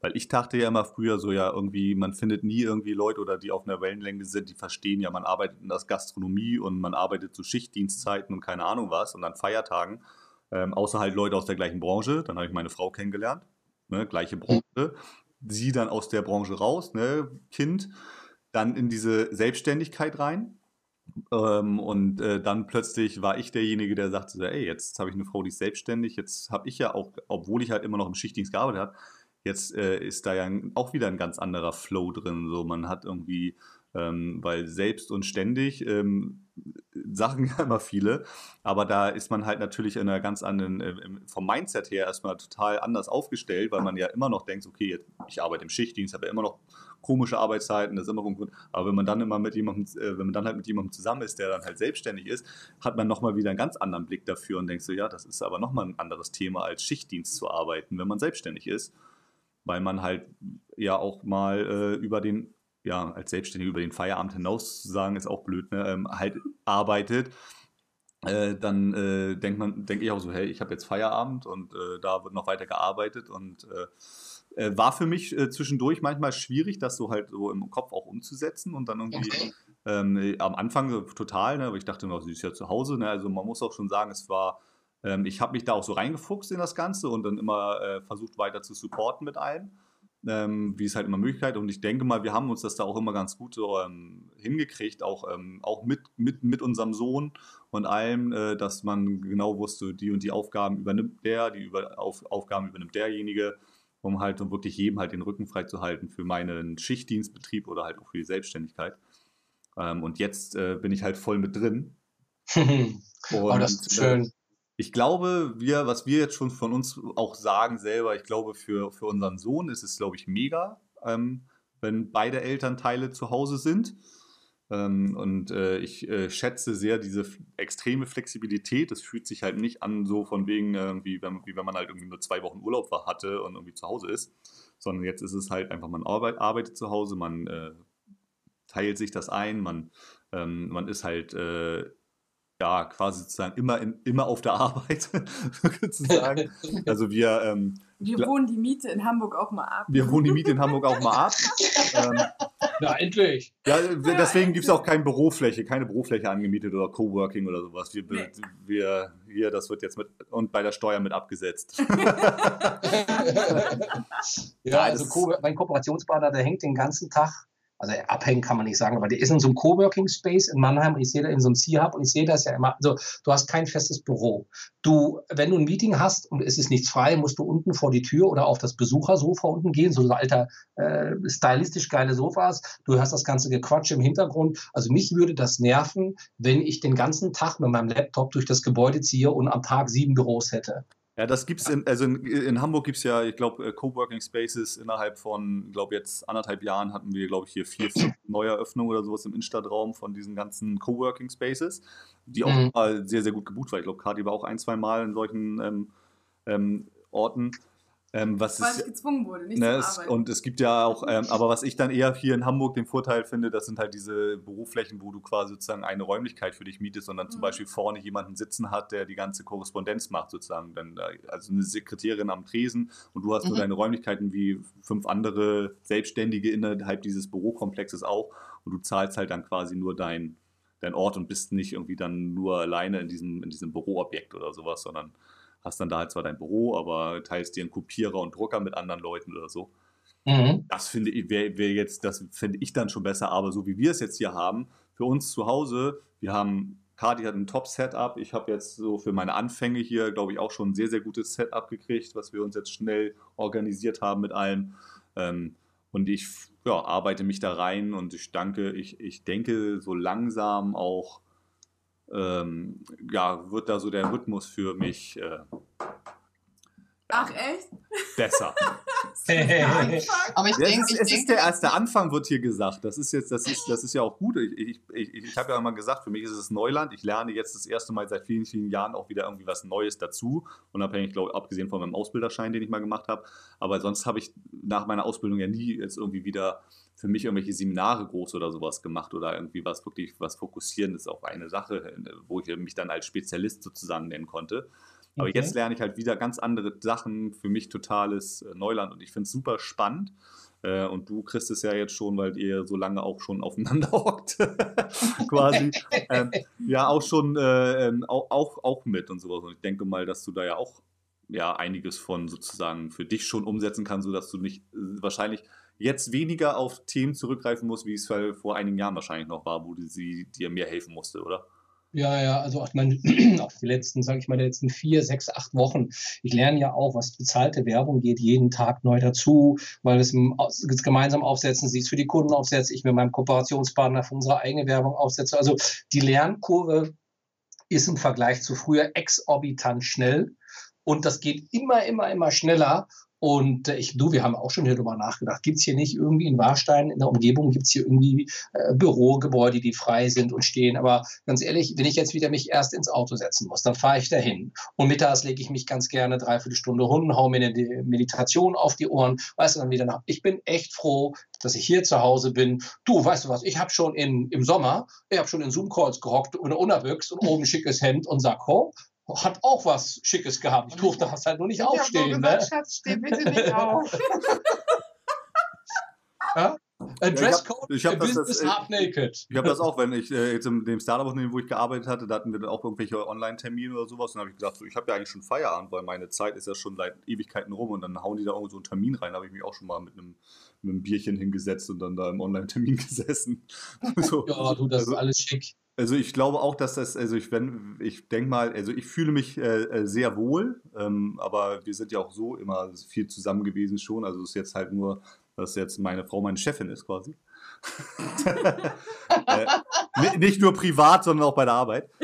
Weil ich dachte ja immer früher so, ja, irgendwie, man findet nie irgendwie Leute oder die auf einer Wellenlänge sind, die verstehen ja, man arbeitet in der Gastronomie und man arbeitet zu Schichtdienstzeiten und keine Ahnung was und an Feiertagen. Ähm, außer halt Leute aus der gleichen Branche. Dann habe ich meine Frau kennengelernt ne, gleiche mhm. Branche, sie dann aus der Branche raus, ne, Kind, dann in diese Selbstständigkeit rein. Ähm, und äh, dann plötzlich war ich derjenige, der sagte, so, ey, jetzt habe ich eine Frau, die ist selbstständig, jetzt habe ich ja auch, obwohl ich halt immer noch im Schichtdienst gearbeitet habe, jetzt äh, ist da ja auch wieder ein ganz anderer Flow drin. So, man hat irgendwie, ähm, weil selbst und ständig ähm, Sachen ja immer viele, aber da ist man halt natürlich in einer ganz anderen, äh, vom Mindset her erstmal total anders aufgestellt, weil man ja immer noch denkt, okay, ich arbeite im Schichtdienst, habe ja immer noch komische Arbeitszeiten, das ist immer gut. Aber wenn man dann immer mit jemandem, äh, wenn man dann halt mit jemandem zusammen ist, der dann halt selbstständig ist, hat man nochmal wieder einen ganz anderen Blick dafür und denkt so, ja, das ist aber nochmal ein anderes Thema als Schichtdienst zu arbeiten, wenn man selbstständig ist, weil man halt ja auch mal äh, über den ja, als Selbstständiger über den Feierabend hinaus zu sagen, ist auch blöd, ne, ähm, halt arbeitet, äh, dann äh, denkt man, denke ich auch so, hey, ich habe jetzt Feierabend und äh, da wird noch weiter gearbeitet und äh, äh, war für mich äh, zwischendurch manchmal schwierig, das so halt so im Kopf auch umzusetzen und dann irgendwie okay. ähm, am Anfang total, ne, aber ich dachte noch, sie ist ja zu Hause, ne, also man muss auch schon sagen, es war ähm, ich habe mich da auch so reingefuchst in das Ganze und dann immer versucht weiter zu supporten mit allem ähm, wie es halt immer Möglichkeit. Und ich denke mal, wir haben uns das da auch immer ganz gut so ähm, hingekriegt, auch, ähm, auch mit, mit, mit unserem Sohn und allem, äh, dass man genau wusste, die und die Aufgaben übernimmt der, die über, auf, Aufgaben übernimmt derjenige, um halt um wirklich jedem halt den Rücken frei zu halten für meinen Schichtdienstbetrieb oder halt auch für die Selbstständigkeit. Ähm, und jetzt äh, bin ich halt voll mit drin. und, oh, das ist schön. Äh, ich glaube, wir, was wir jetzt schon von uns auch sagen selber, ich glaube, für, für unseren Sohn ist es, glaube ich, mega, ähm, wenn beide Elternteile zu Hause sind. Ähm, und äh, ich äh, schätze sehr diese extreme Flexibilität. Es fühlt sich halt nicht an, so von wegen, irgendwie, wenn, wie wenn man halt irgendwie nur zwei Wochen Urlaub war, hatte und irgendwie zu Hause ist. Sondern jetzt ist es halt einfach, man arbeit, arbeitet zu Hause, man äh, teilt sich das ein, man, ähm, man ist halt äh, ja, quasi sozusagen immer, in, immer auf der Arbeit, sozusagen. Also wir... Ähm, wir wohnen die Miete in Hamburg auch mal ab. Wir wohnen die Miete in Hamburg auch mal ab. ähm, Na, endlich. Ja, deswegen gibt es auch keine Bürofläche, keine Bürofläche angemietet oder Coworking oder sowas. Wir, nee. wir, hier, das wird jetzt mit und bei der Steuer mit abgesetzt. ja, also Ko mein Kooperationspartner, der hängt den ganzen Tag also abhängen kann man nicht sagen, aber der ist in so einem Coworking Space in Mannheim und ich sehe da in so einem C-Hub und ich sehe das ja immer, also du hast kein festes Büro. Du, wenn du ein Meeting hast und es ist nichts frei, musst du unten vor die Tür oder auf das Besuchersofa unten gehen, so alter, äh, stylistisch geile Sofas. Du hast das ganze Gequatsch im Hintergrund. Also mich würde das nerven, wenn ich den ganzen Tag mit meinem Laptop durch das Gebäude ziehe und am Tag sieben Büros hätte. Ja, das gibt's in, also in, in Hamburg gibt es ja, ich glaube, äh, Coworking Spaces innerhalb von, ich glaube, jetzt anderthalb Jahren hatten wir, glaube ich, hier vier, fünf Neueröffnungen oder sowas im Innenstadtraum von diesen ganzen Coworking Spaces, die auch mhm. mal sehr, sehr gut gebucht war. Ich glaube, Kati war auch ein, zwei Mal in solchen ähm, ähm, Orten. Ähm, was Weil ist, ich gezwungen wurde, nicht ne, zu arbeiten. Und es gibt ja auch, ähm, aber was ich dann eher hier in Hamburg den Vorteil finde, das sind halt diese Büroflächen, wo du quasi sozusagen eine Räumlichkeit für dich mietest dann mhm. zum Beispiel vorne jemanden sitzen hat, der die ganze Korrespondenz macht, sozusagen. Dann, also eine Sekretärin am Tresen und du hast mhm. nur deine Räumlichkeiten wie fünf andere Selbstständige innerhalb dieses Bürokomplexes auch und du zahlst halt dann quasi nur dein, dein Ort und bist nicht irgendwie dann nur alleine in diesem, in diesem Büroobjekt oder sowas, sondern hast dann da halt zwar dein Büro, aber teilst dir einen Kopierer und Drucker mit anderen Leuten oder so. Mhm. Das finde ich, wäre wär jetzt, das finde ich dann schon besser, aber so wie wir es jetzt hier haben, für uns zu Hause, wir haben, Kati hat ein Top-Setup, ich habe jetzt so für meine Anfänge hier, glaube ich, auch schon ein sehr, sehr gutes Setup gekriegt, was wir uns jetzt schnell organisiert haben mit allem. Ähm, und ich ja, arbeite mich da rein und ich danke, ich, ich denke so langsam auch ähm, ja, wird da so der Rhythmus für mich äh, Ach echt? Besser. Aber ich denke, es, es ist der erste Anfang, wird hier gesagt. Das ist jetzt, das ist, das ist ja auch gut. Ich, ich, ich, ich habe ja immer gesagt, für mich ist es Neuland. Ich lerne jetzt das erste Mal seit vielen, vielen Jahren auch wieder irgendwie was Neues dazu. Unabhängig, glaube ich, abgesehen von meinem Ausbilderschein, den ich mal gemacht habe. Aber sonst habe ich nach meiner Ausbildung ja nie jetzt irgendwie wieder für mich irgendwelche Seminare groß oder sowas gemacht oder irgendwie was wirklich was Fokussierendes auf eine Sache, wo ich mich dann als Spezialist sozusagen nennen konnte. Aber okay. jetzt lerne ich halt wieder ganz andere Sachen, für mich totales äh, Neuland und ich finde es super spannend. Äh, und du kriegst es ja jetzt schon, weil ihr so lange auch schon aufeinander hockt, quasi. ähm, ja, auch schon äh, ähm, auch, auch, auch mit und sowas. Und ich denke mal, dass du da ja auch ja einiges von sozusagen für dich schon umsetzen kannst, sodass du nicht äh, wahrscheinlich jetzt weniger auf Themen zurückgreifen musst, wie es vor einigen Jahren wahrscheinlich noch war, wo sie dir mehr helfen musste, oder? Ja, ja, also auch, meine, auch die letzten, sage ich mal, die letzten vier, sechs, acht Wochen. Ich lerne ja auch, was bezahlte Werbung geht, jeden Tag neu dazu, weil es gemeinsam aufsetzen, sie es für die Kunden aufsetzt, ich mit meinem Kooperationspartner für unsere eigene Werbung aufsetze. Also die Lernkurve ist im Vergleich zu früher exorbitant schnell und das geht immer, immer, immer schneller. Und äh, ich, du, wir haben auch schon hier drüber nachgedacht. Gibt es hier nicht irgendwie in Warstein in der Umgebung, gibt es hier irgendwie äh, Bürogebäude, die frei sind und stehen? Aber ganz ehrlich, wenn ich jetzt wieder mich erst ins Auto setzen muss, dann fahre ich dahin. Und mittags lege ich mich ganz gerne dreiviertel Stunde rum, haue mir eine Meditation auf die Ohren, weißt du, dann wieder nach. Ich bin echt froh, dass ich hier zu Hause bin. Du, weißt du was, ich habe schon in, im Sommer, ich habe schon in Zoom-Calls gehockt, ohne Unterbüchs und oben schickes Hemd und Sakko hat auch was Schickes gehabt. Ich durfte das halt nur nicht aufstehen. Ne? Schatz, steh bitte nicht auf. ja? Ein Dresscode, ich hab, ich hab das, half naked. Ich habe das auch, wenn ich äh, jetzt in dem Startup-Unternehmen, wo ich gearbeitet hatte, da hatten wir dann auch irgendwelche Online-Termine oder sowas. Und dann habe ich gesagt, so, ich habe ja eigentlich schon Feierabend, weil meine Zeit ist ja schon seit Ewigkeiten rum und dann hauen die da irgendwo so einen Termin rein. Da habe ich mich auch schon mal mit einem, mit einem Bierchen hingesetzt und dann da im Online-Termin gesessen. so. Ja, du, das also, ist alles schick. Also ich glaube auch, dass das, also ich, wenn, ich denke mal, also ich fühle mich äh, äh, sehr wohl, ähm, aber wir sind ja auch so immer viel zusammen gewesen schon. Also es ist jetzt halt nur, dass jetzt meine Frau meine Chefin ist quasi. äh, nicht nur privat, sondern auch bei der Arbeit.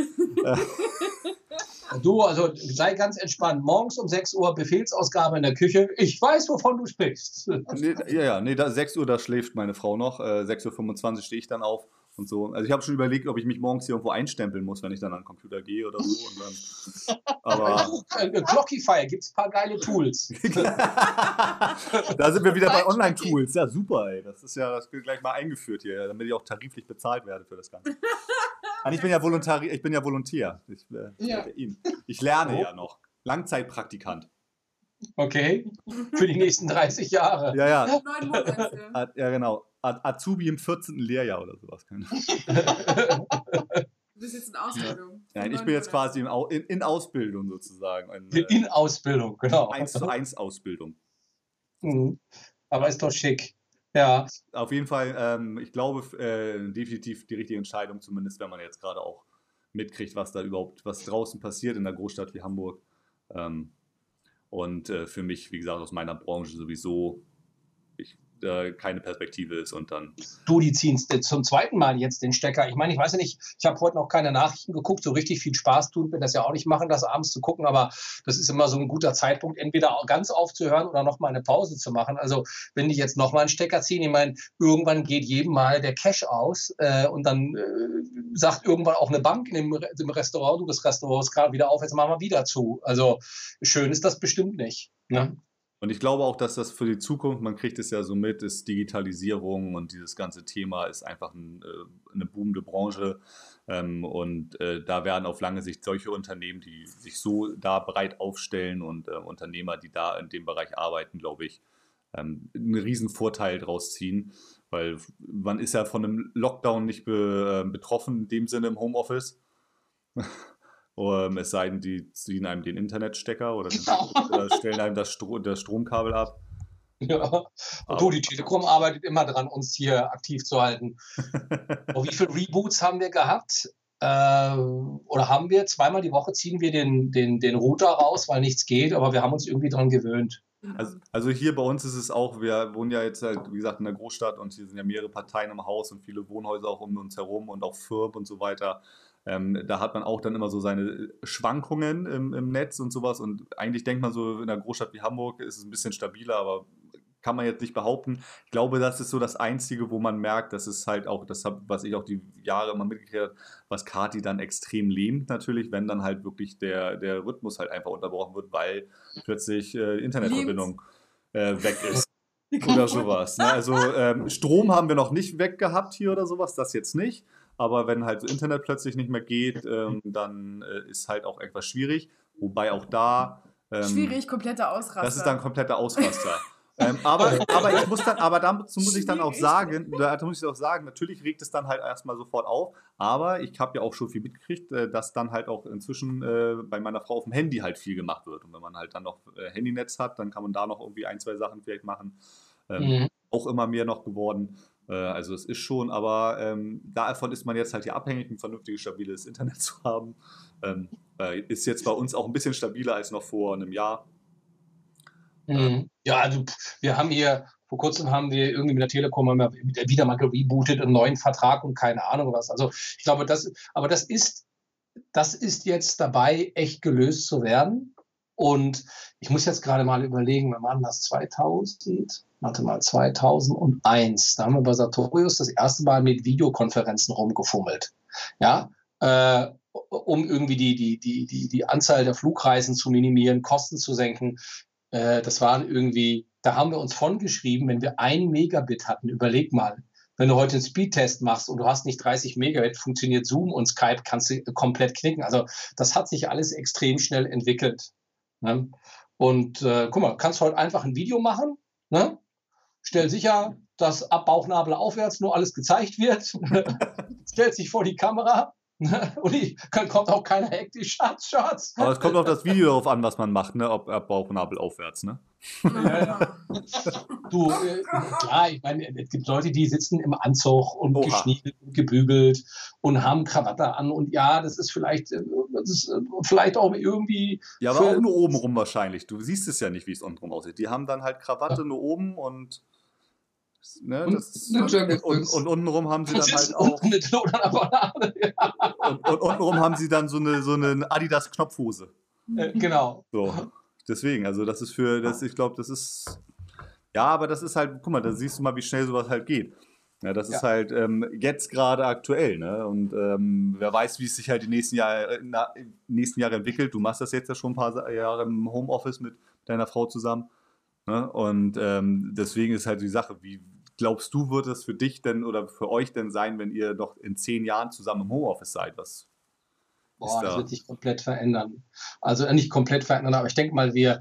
Du, also sei ganz entspannt. Morgens um 6 Uhr Befehlsausgabe in der Küche. Ich weiß, wovon du sprichst. Nee, ja, ja, nee, da, 6 Uhr, da schläft meine Frau noch. Äh, 6.25 Uhr stehe ich dann auf und so. Also ich habe schon überlegt, ob ich mich morgens hier irgendwo einstempeln muss, wenn ich dann an den Computer gehe oder so. Und dann, aber Clockify gibt es ein paar geile Tools. da sind wir wieder bei Online-Tools. Ja, super, ey. Das ist ja, das wird gleich mal eingeführt hier, damit ich auch tariflich bezahlt werde für das Ganze. Ah, ich bin ja Volontari ich bin ja Volontär. Ich, äh, ja. ich lerne oh. ja noch. Langzeitpraktikant. Okay. Für die nächsten 30 Jahre. Ja, ja. Neun Monate. Ja, genau. Azubi im 14. Lehrjahr oder sowas. Du bist jetzt in Ausbildung. Nein, ich bin jetzt quasi in, in, in Ausbildung sozusagen. In, in, Ausbildung, genau. 1 zu 1 Ausbildung. Mhm. Aber ist doch schick. Ja. Auf jeden Fall, ähm, ich glaube, äh, definitiv die richtige Entscheidung, zumindest wenn man jetzt gerade auch mitkriegt, was da überhaupt, was draußen passiert in einer Großstadt wie Hamburg. Ähm, und äh, für mich, wie gesagt, aus meiner Branche sowieso äh, keine Perspektive ist und dann. Du, die ziehen zum zweiten Mal jetzt den Stecker. Ich meine, ich weiß ja nicht, ich habe heute noch keine Nachrichten geguckt, so richtig viel Spaß tut mir das ja auch nicht machen, das abends zu gucken, aber das ist immer so ein guter Zeitpunkt, entweder ganz aufzuhören oder nochmal eine Pause zu machen. Also wenn die jetzt nochmal einen Stecker ziehen, ich meine, irgendwann geht jedem mal der Cash aus äh, und dann äh, sagt irgendwann auch eine Bank in dem, im Restaurant, du, das Restaurant ist gerade wieder auf, jetzt machen wir wieder zu. Also schön ist das bestimmt nicht. Ne? Und ich glaube auch, dass das für die Zukunft, man kriegt es ja so mit, ist Digitalisierung und dieses ganze Thema ist einfach ein, äh, eine boomende Branche. Ähm, und äh, da werden auf lange Sicht solche Unternehmen, die sich so da breit aufstellen und äh, Unternehmer, die da in dem Bereich arbeiten, glaube ich, ähm, einen riesen Vorteil draus ziehen. Weil man ist ja von einem Lockdown nicht be, betroffen, in dem Sinne im Homeoffice. Um, es sei denn, die ziehen einem den Internetstecker oder, genau. oder stellen einem das, Stro das, Stromkabel ab. Ja, und du, die Telekom arbeitet immer dran, uns hier aktiv zu halten. und wie viele Reboots haben wir gehabt? Äh, oder haben wir? Zweimal die Woche ziehen wir den, den, den Router raus, weil nichts geht, aber wir haben uns irgendwie dran gewöhnt. Also, also, hier bei uns ist es auch, wir wohnen ja jetzt, halt, wie gesagt, in der Großstadt und hier sind ja mehrere Parteien im Haus und viele Wohnhäuser auch um uns herum und auch Firmen und so weiter. Ähm, da hat man auch dann immer so seine Schwankungen im, im, Netz und sowas. Und eigentlich denkt man so, in einer Großstadt wie Hamburg ist es ein bisschen stabiler, aber kann man jetzt nicht behaupten. Ich glaube, das ist so das Einzige, wo man merkt, dass es halt auch, das was ich auch die Jahre immer mitgekriegt habe, was Kati dann extrem lähmt natürlich, wenn dann halt wirklich der, der Rhythmus halt einfach unterbrochen wird, weil plötzlich äh, Internetverbindung äh, weg ist. oder sowas. Ne? Also ähm, Strom haben wir noch nicht weg gehabt hier oder sowas, das jetzt nicht. Aber wenn halt so Internet plötzlich nicht mehr geht, ähm, dann äh, ist halt auch etwas schwierig. Wobei auch da. Ähm, schwierig, kompletter Ausraster. Das ist dann kompletter Ausraster. ähm, aber, aber ich muss dann, aber dazu muss ich dann auch sagen, da muss ich auch sagen, natürlich regt es dann halt erstmal sofort auf, aber ich habe ja auch schon viel mitgekriegt, äh, dass dann halt auch inzwischen äh, bei meiner Frau auf dem Handy halt viel gemacht wird. Und wenn man halt dann noch äh, Handynetz hat, dann kann man da noch irgendwie ein, zwei Sachen vielleicht machen. Ähm, mhm. Auch immer mehr noch geworden. Äh, also es ist schon, aber ähm, davon ist man jetzt halt hier abhängig, ein vernünftiges, stabiles Internet zu haben. Ähm, äh, ist jetzt bei uns auch ein bisschen stabiler als noch vor einem Jahr. Mhm. Ja, also wir haben hier, vor kurzem haben wir irgendwie mit der Telekom haben wir wieder mal gerebootet, einen neuen Vertrag und keine Ahnung was. Also ich glaube, das, aber das ist, das ist jetzt dabei, echt gelöst zu werden. Und ich muss jetzt gerade mal überlegen, wir waren das 2000, warte mal, 2001. Da haben wir bei Sartorius das erste Mal mit Videokonferenzen rumgefummelt. Ja, äh, um irgendwie die, die, die, die, die Anzahl der Flugreisen zu minimieren, Kosten zu senken. Äh, das waren irgendwie, da haben wir uns von geschrieben, wenn wir ein Megabit hatten, überleg mal, wenn du heute einen Speedtest machst und du hast nicht 30 Megabit, funktioniert Zoom und Skype, kannst du komplett knicken. Also das hat sich alles extrem schnell entwickelt. Ne? Und äh, guck mal, kannst heute einfach ein Video machen, ne? stell sicher, dass ab Bauchnabel aufwärts nur alles gezeigt wird, stellt sich vor die Kamera und ich, kommt auch keiner hektisch, Schatz, Schatz. Aber es kommt auf das Video darauf an, was man macht, ne? ob ab Bauchnabel aufwärts. Ne? Ja, ja. Du, äh, klar, ich meine, es gibt Leute, die sitzen im Anzug und Oha. geschniegelt und gebügelt und haben Krawatte an und ja, das ist vielleicht, äh, das ist äh, vielleicht auch irgendwie. Ja, aber auch nur oben rum wahrscheinlich. Du siehst es ja nicht, wie es unten rum aussieht. Die haben dann halt Krawatte ja. nur oben und. Ne, das, und, und, und, und untenrum haben sie dann halt auch. und, und untenrum haben sie dann so eine, so eine Adidas-Knopfhose. Äh, genau. So. Deswegen, also das ist für, das, ich glaube, das ist, ja, aber das ist halt, guck mal, da siehst du mal, wie schnell sowas halt geht. Ja, das ja. ist halt ähm, jetzt gerade aktuell, ne? Und ähm, wer weiß, wie es sich halt die nächsten Jahre, na, nächsten Jahre entwickelt. Du machst das jetzt ja schon ein paar Jahre im Homeoffice mit deiner Frau zusammen. Ne? Und ähm, deswegen ist halt die Sache, wie glaubst du, wird es für dich denn oder für euch denn sein, wenn ihr doch in zehn Jahren zusammen im Homeoffice seid? Was Boah, da? das wird sich komplett verändern. Also nicht komplett verändern, aber ich denke mal, wir,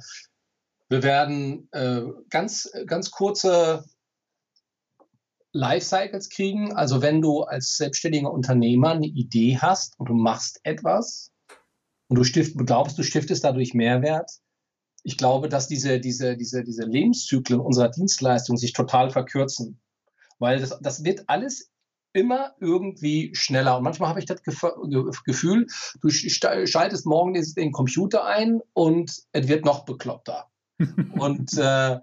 wir werden äh, ganz, ganz kurze Lifecycles kriegen. Also wenn du als selbstständiger Unternehmer eine Idee hast und du machst etwas und du stift, glaubst, du stiftest dadurch Mehrwert, ich glaube, dass diese, diese, diese, diese Lebenszyklen unserer Dienstleistung sich total verkürzen. Weil das, das wird alles immer irgendwie schneller. Und manchmal habe ich das Gefühl, du schaltest morgen den Computer ein und es wird noch bekloppter. und äh,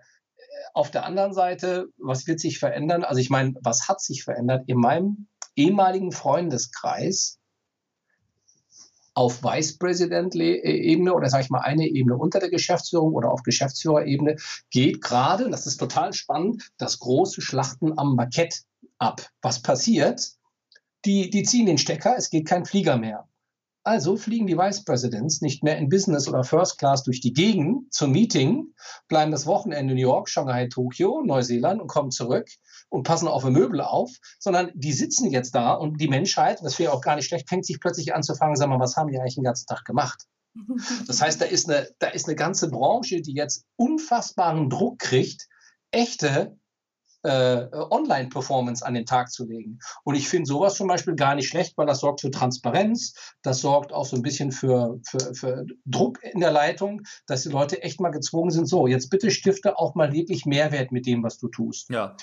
auf der anderen Seite, was wird sich verändern? Also ich meine, was hat sich verändert? In meinem ehemaligen Freundeskreis auf Vice President Ebene oder sage ich mal eine Ebene unter der Geschäftsführung oder auf Geschäftsführerebene geht gerade, das ist total spannend, das große Schlachten am Markett ab. Was passiert? Die, die ziehen den Stecker, es geht kein Flieger mehr. Also fliegen die Vice Presidents nicht mehr in Business oder First Class durch die Gegend zum Meeting, bleiben das Wochenende in New York, Shanghai, Tokio, Neuseeland und kommen zurück und passen auf die Möbel auf, sondern die sitzen jetzt da und die Menschheit, das wäre auch gar nicht schlecht, fängt sich plötzlich an zu fragen, sag mal, was haben die eigentlich den ganzen Tag gemacht? Das heißt, da ist eine, da ist eine ganze Branche, die jetzt unfassbaren Druck kriegt, echte äh, Online-Performance an den Tag zu legen. Und ich finde sowas zum Beispiel gar nicht schlecht, weil das sorgt für Transparenz, das sorgt auch so ein bisschen für, für, für Druck in der Leitung, dass die Leute echt mal gezwungen sind, so, jetzt bitte stifte auch mal wirklich Mehrwert mit dem, was du tust. Ja.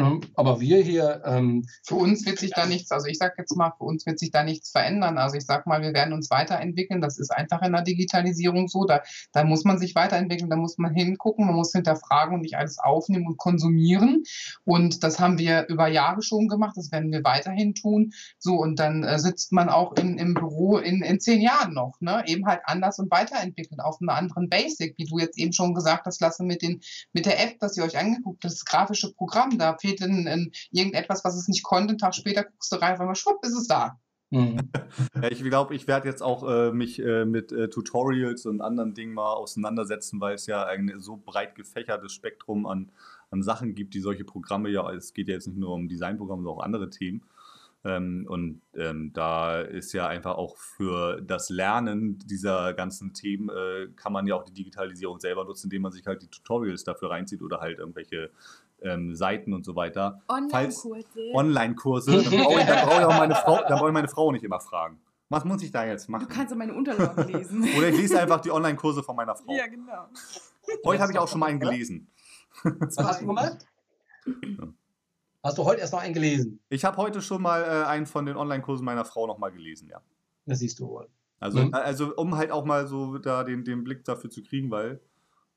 Ne? Aber wir hier. Ähm, für uns wird sich da nichts, also ich sage jetzt mal, für uns wird sich da nichts verändern. Also ich sage mal, wir werden uns weiterentwickeln. Das ist einfach in der Digitalisierung so. Da, da muss man sich weiterentwickeln, da muss man hingucken, man muss hinterfragen und nicht alles aufnehmen und konsumieren. Und das haben wir über Jahre schon gemacht, das werden wir weiterhin tun. So, und dann äh, sitzt man auch in, im Büro in, in zehn Jahren noch, ne? Eben halt anders und weiterentwickeln auf einer anderen Basic, wie du jetzt eben schon gesagt hast, Lasse, mit, den, mit der App, dass ihr euch angeguckt, das grafische Programm, da fehlt in, in irgendetwas, was es nicht konnte. Einen Tag später guckst du rein, weil schwupp, ist es da. Mhm. ja, ich glaube, ich werde jetzt auch äh, mich äh, mit äh, Tutorials und anderen Dingen mal auseinandersetzen, weil es ja ein so breit gefächertes Spektrum an, an Sachen gibt, die solche Programme ja, es geht ja jetzt nicht nur um Designprogramme, sondern auch andere Themen. Ähm, und ähm, da ist ja einfach auch für das Lernen dieser ganzen Themen, äh, kann man ja auch die Digitalisierung selber nutzen, indem man sich halt die Tutorials dafür reinzieht oder halt irgendwelche ähm, Seiten und so weiter. Online-Kurse. Online-Kurse. Dann brauche ich, brauch ich auch meine Frau, brauche ich meine Frau nicht immer fragen. Was muss ich da jetzt machen? Du kannst ja meine Unterlagen lesen. Oder ich lese einfach die Online-Kurse von meiner Frau. Ja, genau. Heute habe ich auch schon mal einen gelesen. Was hast du gemacht? Hast du heute erst noch einen gelesen? Ich habe heute schon mal äh, einen von den Online-Kursen meiner Frau noch mal gelesen, ja. Das siehst du wohl. Also, mhm. also um halt auch mal so da den, den Blick dafür zu kriegen, weil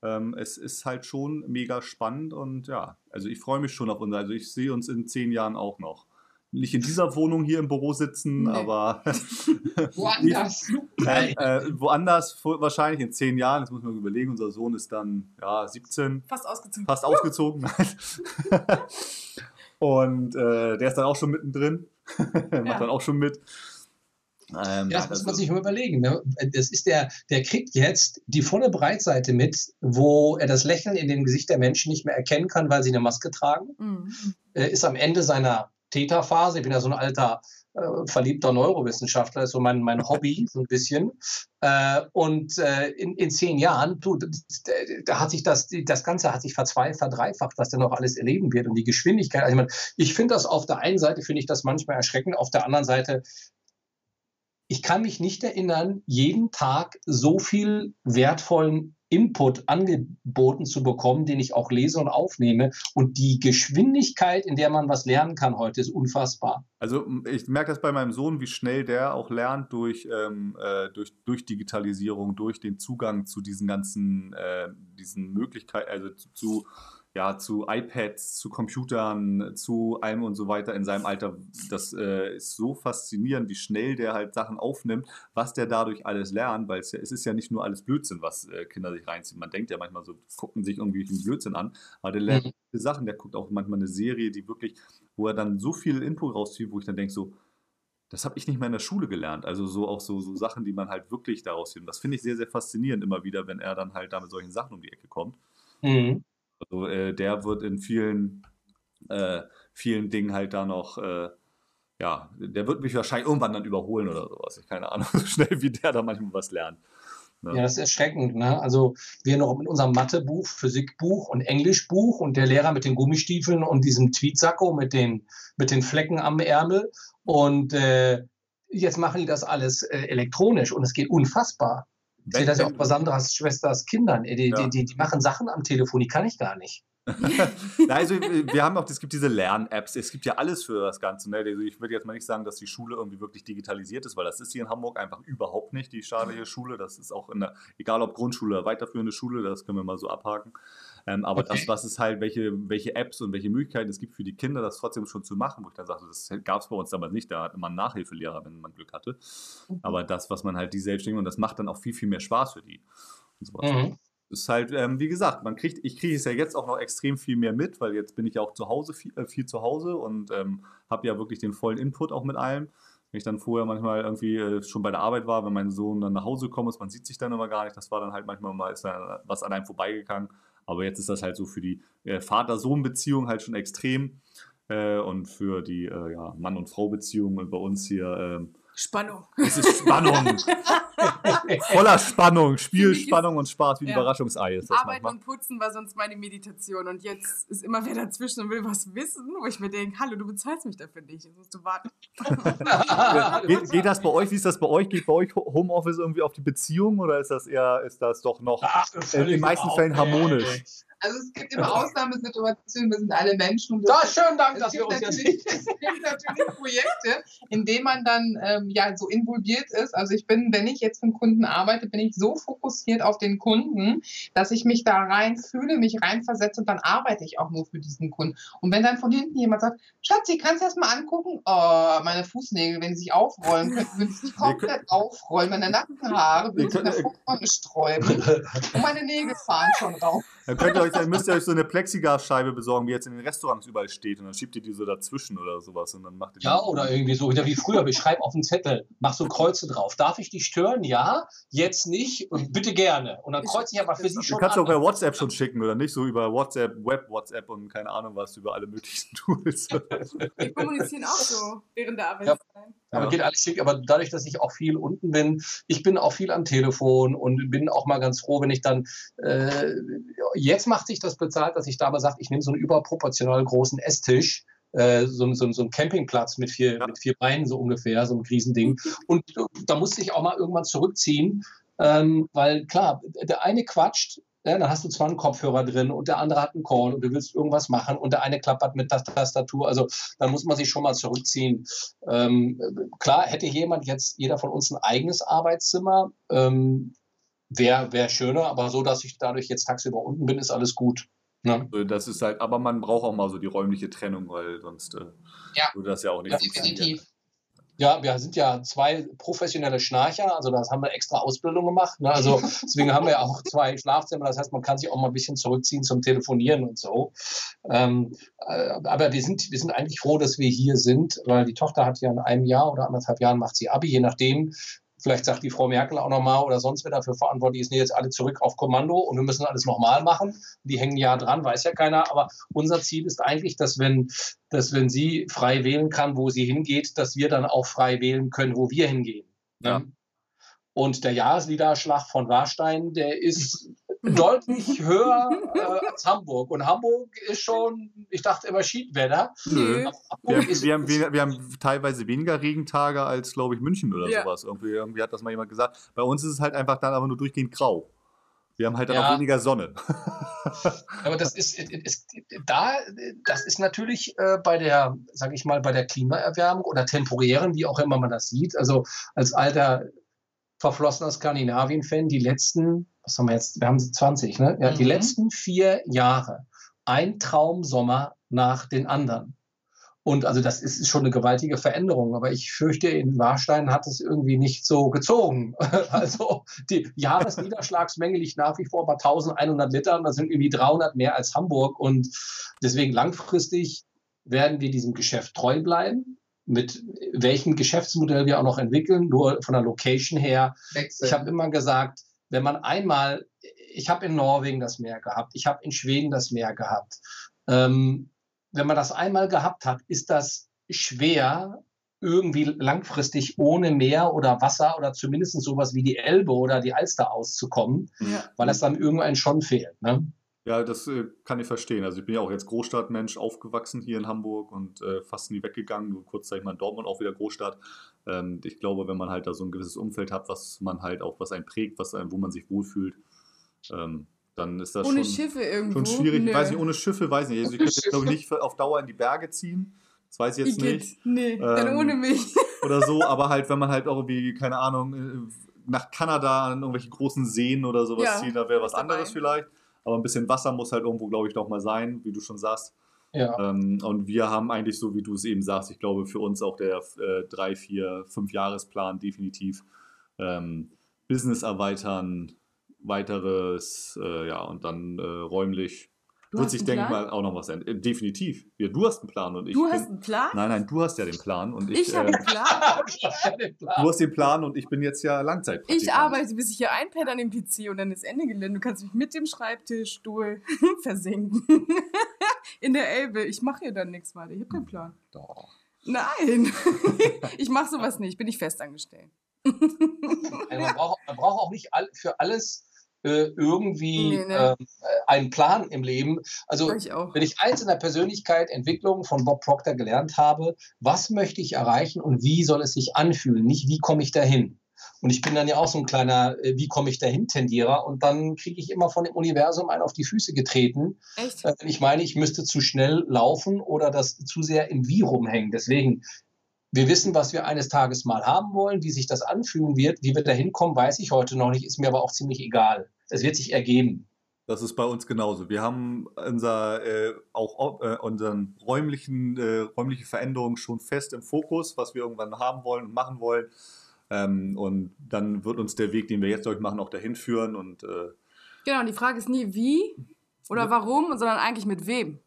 ähm, es ist halt schon mega spannend und ja, also ich freue mich schon auf uns. Also ich sehe uns in zehn Jahren auch noch. Nicht in dieser Wohnung hier im Büro sitzen, nee. aber woanders. äh, äh, woanders, wahrscheinlich in zehn Jahren. Das muss man überlegen. Unser Sohn ist dann ja 17. Fast ausgezogen. Fast ausgezogen. und äh, der ist dann auch schon mittendrin. Macht ja. dann auch schon mit. Ähm, ja, das muss man also sich mal überlegen. Ne? Das ist der, der kriegt jetzt die volle Breitseite mit, wo er das Lächeln in dem Gesicht der Menschen nicht mehr erkennen kann, weil sie eine Maske tragen. Mhm. Er ist am Ende seiner Täterphase. Ich bin ja so ein alter äh, verliebter Neurowissenschaftler, ist so mein, mein Hobby, so ein bisschen. Äh, und äh, in, in zehn Jahren, du, da hat sich das, das Ganze hat sich verzweifacht, verdreifacht, was der noch alles erleben wird und die Geschwindigkeit. Also ich, mein, ich finde das auf der einen Seite, finde ich das manchmal erschreckend, auf der anderen Seite ich kann mich nicht erinnern, jeden Tag so viel wertvollen Input angeboten zu bekommen, den ich auch lese und aufnehme. Und die Geschwindigkeit, in der man was lernen kann heute, ist unfassbar. Also ich merke das bei meinem Sohn, wie schnell der auch lernt durch, ähm, äh, durch, durch Digitalisierung, durch den Zugang zu diesen ganzen äh, diesen Möglichkeiten, also zu, zu ja, zu iPads, zu Computern, zu allem und so weiter in seinem Alter. Das äh, ist so faszinierend, wie schnell der halt Sachen aufnimmt, was der dadurch alles lernt, weil es, ja, es ist ja nicht nur alles Blödsinn, was äh, Kinder sich reinziehen. Man denkt ja manchmal so, gucken sich irgendwie den Blödsinn an, aber der lernt mhm. Sachen, der guckt auch manchmal eine Serie, die wirklich, wo er dann so viel Input rauszieht, wo ich dann denke so, das habe ich nicht mehr in der Schule gelernt. Also so auch so, so Sachen, die man halt wirklich daraus sieht. Und das finde ich sehr, sehr faszinierend immer wieder, wenn er dann halt da mit solchen Sachen um die Ecke kommt. Mhm. Also äh, der wird in vielen, äh, vielen Dingen halt da noch, äh, ja, der wird mich wahrscheinlich irgendwann dann überholen oder sowas. Ich keine Ahnung, so schnell wie der da manchmal was lernt. Ne? Ja, das ist erschreckend. Ne? Also wir noch mit unserem Mathebuch, Physikbuch und Englischbuch und der Lehrer mit den Gummistiefeln und diesem Tweetsacko mit den, mit den Flecken am Ärmel. Und äh, jetzt machen die das alles äh, elektronisch und es geht unfassbar Ich sehe das ja auch bei Sandras Schwesters Kindern. Die, ja. die, die, die machen Sachen am Telefon, die kann ich gar nicht. also wir haben auch, es gibt diese Lern-Apps, es gibt ja alles für das Ganze. Ne? Also ich würde jetzt mal nicht sagen, dass die Schule irgendwie wirklich digitalisiert ist, weil das ist hier in Hamburg einfach überhaupt nicht, die staatliche Schule. Das ist auch in der, egal ob Grundschule oder weiterführende Schule, das können wir mal so abhaken. Ähm, aber okay. das, was es halt, welche, welche Apps und welche Möglichkeiten es gibt für die Kinder, das trotzdem schon zu machen, wo ich dann sagte, das gab es bei uns damals nicht, da hatte man einen Nachhilfelehrer, wenn man Glück hatte. Mhm. Aber das, was man halt die selbstständigen, und das macht dann auch viel, viel mehr Spaß für die. Und so mhm ist halt, ähm, wie gesagt, man kriegt, ich kriege es ja jetzt auch noch extrem viel mehr mit, weil jetzt bin ich ja auch zu Hause, viel, äh, viel zu Hause und ähm, habe ja wirklich den vollen Input auch mit allem. Wenn ich dann vorher manchmal irgendwie äh, schon bei der Arbeit war, wenn mein Sohn dann nach Hause gekommen ist, man sieht sich dann immer gar nicht, das war dann halt manchmal mal, ist dann was an einem vorbeigegangen. Aber jetzt ist das halt so für die äh, Vater-Sohn-Beziehung halt schon extrem äh, und für die äh, ja, Mann- und Frau-Beziehung bei uns hier ähm, Spannung. Es ist Spannung. Voller Spannung. Spielspannung und Spaß wie ein ja. Überraschungsei ist das Arbeiten manchmal. und Putzen war sonst meine Meditation. Und jetzt ist immer wer dazwischen und will was wissen, wo ich mir denke, hallo, du bezahlst mich dafür nicht. Jetzt musst du warten. geht, geht, das bei euch? Wie ist das bei euch? Geht bei euch Homeoffice irgendwie auf die Beziehung oder ist das eher, ist das doch noch Ach, in den meisten Fällen harmonisch? Also es gibt immer Ausnahmesituationen, wir sind alle Menschen. Und das, schönen Dank, dass wir uns jetzt Es gibt natürlich Projekte, in denen man dann ähm, ja so involviert ist. Also ich bin, wenn ich jetzt für einen Kunden arbeite, bin ich so fokussiert auf den Kunden, dass ich mich da rein fühle, mich reinversetze und dann arbeite ich auch nur für diesen Kunden. Und wenn dann von hinten jemand sagt, Schatzi, kannst du das mal angucken? Oh, meine Fußnägel, wenn sie sich aufrollen könnten, würden sie sich komplett aufrollen. Meine Nackenhaare würden sich in der Fruchtbahn sträuben. Und meine Nägel fahren schon raus. Dann könnt ihr euch, dann müsst ihr euch so eine Plexiglasscheibe besorgen, wie jetzt in den Restaurants überall steht. Und dann schiebt ihr die so dazwischen oder sowas. Und dann macht ihr ja, oder irgendwie so, wieder wie früher. Ich schreibe auf den Zettel, mach so Kreuze drauf. Darf ich dich stören? Ja, jetzt nicht und bitte gerne. Und dann kreuze ich aber für sie schon. Du kannst an. auch per WhatsApp schon schicken, oder nicht? So über WhatsApp, Web, WhatsApp und keine Ahnung was, über alle möglichen Tools. Wir kommunizieren auch so während der Arbeitszeit. Ja. Aber geht alles schick. Aber dadurch, dass ich auch viel unten bin, ich bin auch viel am Telefon und bin auch mal ganz froh, wenn ich dann, äh, jetzt macht sich das bezahlt, dass ich da mal sage, ich nehme so einen überproportional großen Esstisch, äh, so, so, so ein Campingplatz mit vier, ja. mit vier Beinen so ungefähr, so ein Riesending. Und da musste ich auch mal irgendwann zurückziehen, ähm, weil klar, der eine quatscht, ja, dann hast du zwar einen Kopfhörer drin und der andere hat einen Call und du willst irgendwas machen und der eine klappert mit der Tastatur. Also dann muss man sich schon mal zurückziehen. Ähm, klar, hätte jemand jetzt, jeder von uns ein eigenes Arbeitszimmer, ähm, wäre wär schöner, aber so, dass ich dadurch jetzt tagsüber unten bin, ist alles gut. Ne? Das ist halt, aber man braucht auch mal so die räumliche Trennung, weil sonst äh, ja. würde das ja auch nicht ja, definitiv. Ja, wir sind ja zwei professionelle Schnarcher, also das haben wir extra Ausbildung gemacht. Ne? Also deswegen haben wir auch zwei Schlafzimmer. Das heißt, man kann sich auch mal ein bisschen zurückziehen zum Telefonieren und so. Ähm, äh, aber wir sind, wir sind eigentlich froh, dass wir hier sind, weil die Tochter hat ja in einem Jahr oder anderthalb Jahren macht sie Abi, je nachdem, Vielleicht sagt die Frau Merkel auch nochmal oder sonst wer dafür verantwortlich ist, nee, jetzt alle zurück auf Kommando und wir müssen alles nochmal machen. Die hängen ja dran, weiß ja keiner. Aber unser Ziel ist eigentlich, dass wenn, dass wenn sie frei wählen kann, wo sie hingeht, dass wir dann auch frei wählen können, wo wir hingehen. Ja. Und der Jahresniederschlag von Warstein, der ist deutlich höher äh, als Hamburg. Und Hamburg ist schon, ich dachte immer Schiedwetter. Nö. Wir, wir, haben, wir, wir, haben teilweise weniger Regentage als, glaube ich, München oder ja. sowas. Irgendwie, irgendwie hat das mal jemand gesagt. Bei uns ist es halt einfach dann aber nur durchgehend grau. Wir haben halt dann ja. auch weniger Sonne. aber das ist, ist, da, das ist natürlich äh, bei der, sage ich mal, bei der Klimaerwärmung oder temporären, wie auch immer man das sieht. Also als alter verflossener Skandinavien-Fan, die letzten, was haben wir jetzt, wir haben 20, ne? Ja, mhm. die letzten vier Jahre, ein Traumsommer nach den anderen. Und also das ist schon eine gewaltige Veränderung, aber ich fürchte, in Warstein hat es irgendwie nicht so gezogen. Also die Jahresniederschlagsmenge liegt nach wie vor bei 1100 Litern, das sind irgendwie 300 mehr als Hamburg und deswegen langfristig werden wir diesem Geschäft treu bleiben mit welchem Geschäftsmodell wir auch noch entwickeln, nur von der Location her. Wechsel. Ich habe immer gesagt, wenn man einmal, ich habe in Norwegen das Meer gehabt, ich habe in Schweden das Meer gehabt. Ähm, wenn man das einmal gehabt hat, ist das schwer, irgendwie langfristig ohne Meer oder Wasser oder zumindest sowas wie die Elbe oder die Alster auszukommen, ja. weil es dann irgendwann schon fehlt. Ne? Ja, das äh, kann ich verstehen. Also ich bin ja auch jetzt Großstadtmensch, aufgewachsen hier in Hamburg und äh, fast nie weggegangen. Nur kurzzeitig mal in Dortmund auch wieder Großstadt. Ähm, ich glaube, wenn man halt da so ein gewisses Umfeld hat, was man halt auch, was einen prägt, was einen, wo man sich wohlfühlt, ähm, dann ist das Ohne schon, Schiffe irgendwo. schon schwierig. Ich weiß nicht, ohne Schiffe, weiß nicht. Also ich könnte jetzt glaube ich nicht auf Dauer in die Berge ziehen. Das weiß ich jetzt Ich nicht. Nee, dann Ähm, ohne mich. oder so, aber halt, wenn man halt auch irgendwie, keine Ahnung, äh, nach Kanada an irgendwelche großen Seen oder sowas Ja, ziehen, da wäre was dabei. anderes vielleicht. Aber ein bisschen Wasser muss halt irgendwo, glaube ich, noch mal sein, wie du schon sagst. Ja. Ähm, und wir haben eigentlich so, wie du es eben sagst, ich glaube, für uns auch der äh, drei, vier, fünf Jahresplan definitiv. Ähm, Business erweitern, weiteres, äh, ja, und dann äh, räumlich Du wird sich, denke ich mal, auch noch was ändern. Äh, definitiv. Ja, du hast einen Plan und ich. Du bin, hast einen Plan? Nein, nein, du hast ja den Plan und ich. Ich habe äh, einen Plan. Du hast den Plan und ich bin jetzt ja Langzeitpraktikant. Ich arbeite, bis ich hier einpenne an dem PC und dann ist Ende Gelände. Du kannst mich mit dem Schreibtischstuhl versenken. In der Elbe. Ich mache hier dann nichts weiter. Ich habe keinen Plan. Doch. Nein. ich mache sowas nicht. Bin ich festangestellt. Also man, braucht, man braucht auch nicht all, für alles äh, irgendwie Nee, ne. ähm, äh, einen Plan im Leben. Also ich wenn ich eins in der Persönlichkeit Entwicklung von Bob Proctor gelernt habe, was möchte ich erreichen und wie soll es sich anfühlen, nicht wie komme ich dahin. Und ich bin dann ja auch so ein kleiner, äh, wie komme ich dahin Tendierer und dann kriege ich immer von dem Universum einen auf die Füße getreten, Echt? äh, ich meine, ich müsste zu schnell laufen oder das zu sehr im Wie rumhängen. Deswegen, wir wissen, was wir eines Tages mal haben wollen, wie sich das anfühlen wird. Wie wir da hinkommen, weiß ich heute noch nicht, ist mir aber auch ziemlich egal. Es wird sich ergeben. Das ist bei uns genauso. Wir haben unser, äh, auch äh, unseren räumlichen, äh, räumliche Veränderung schon fest im Fokus, was wir irgendwann haben wollen und machen wollen. Ähm, und dann wird uns der Weg, den wir jetzt durchmachen, auch dahin führen. Und äh, Genau, und die Frage ist nie wie oder warum, sondern eigentlich mit wem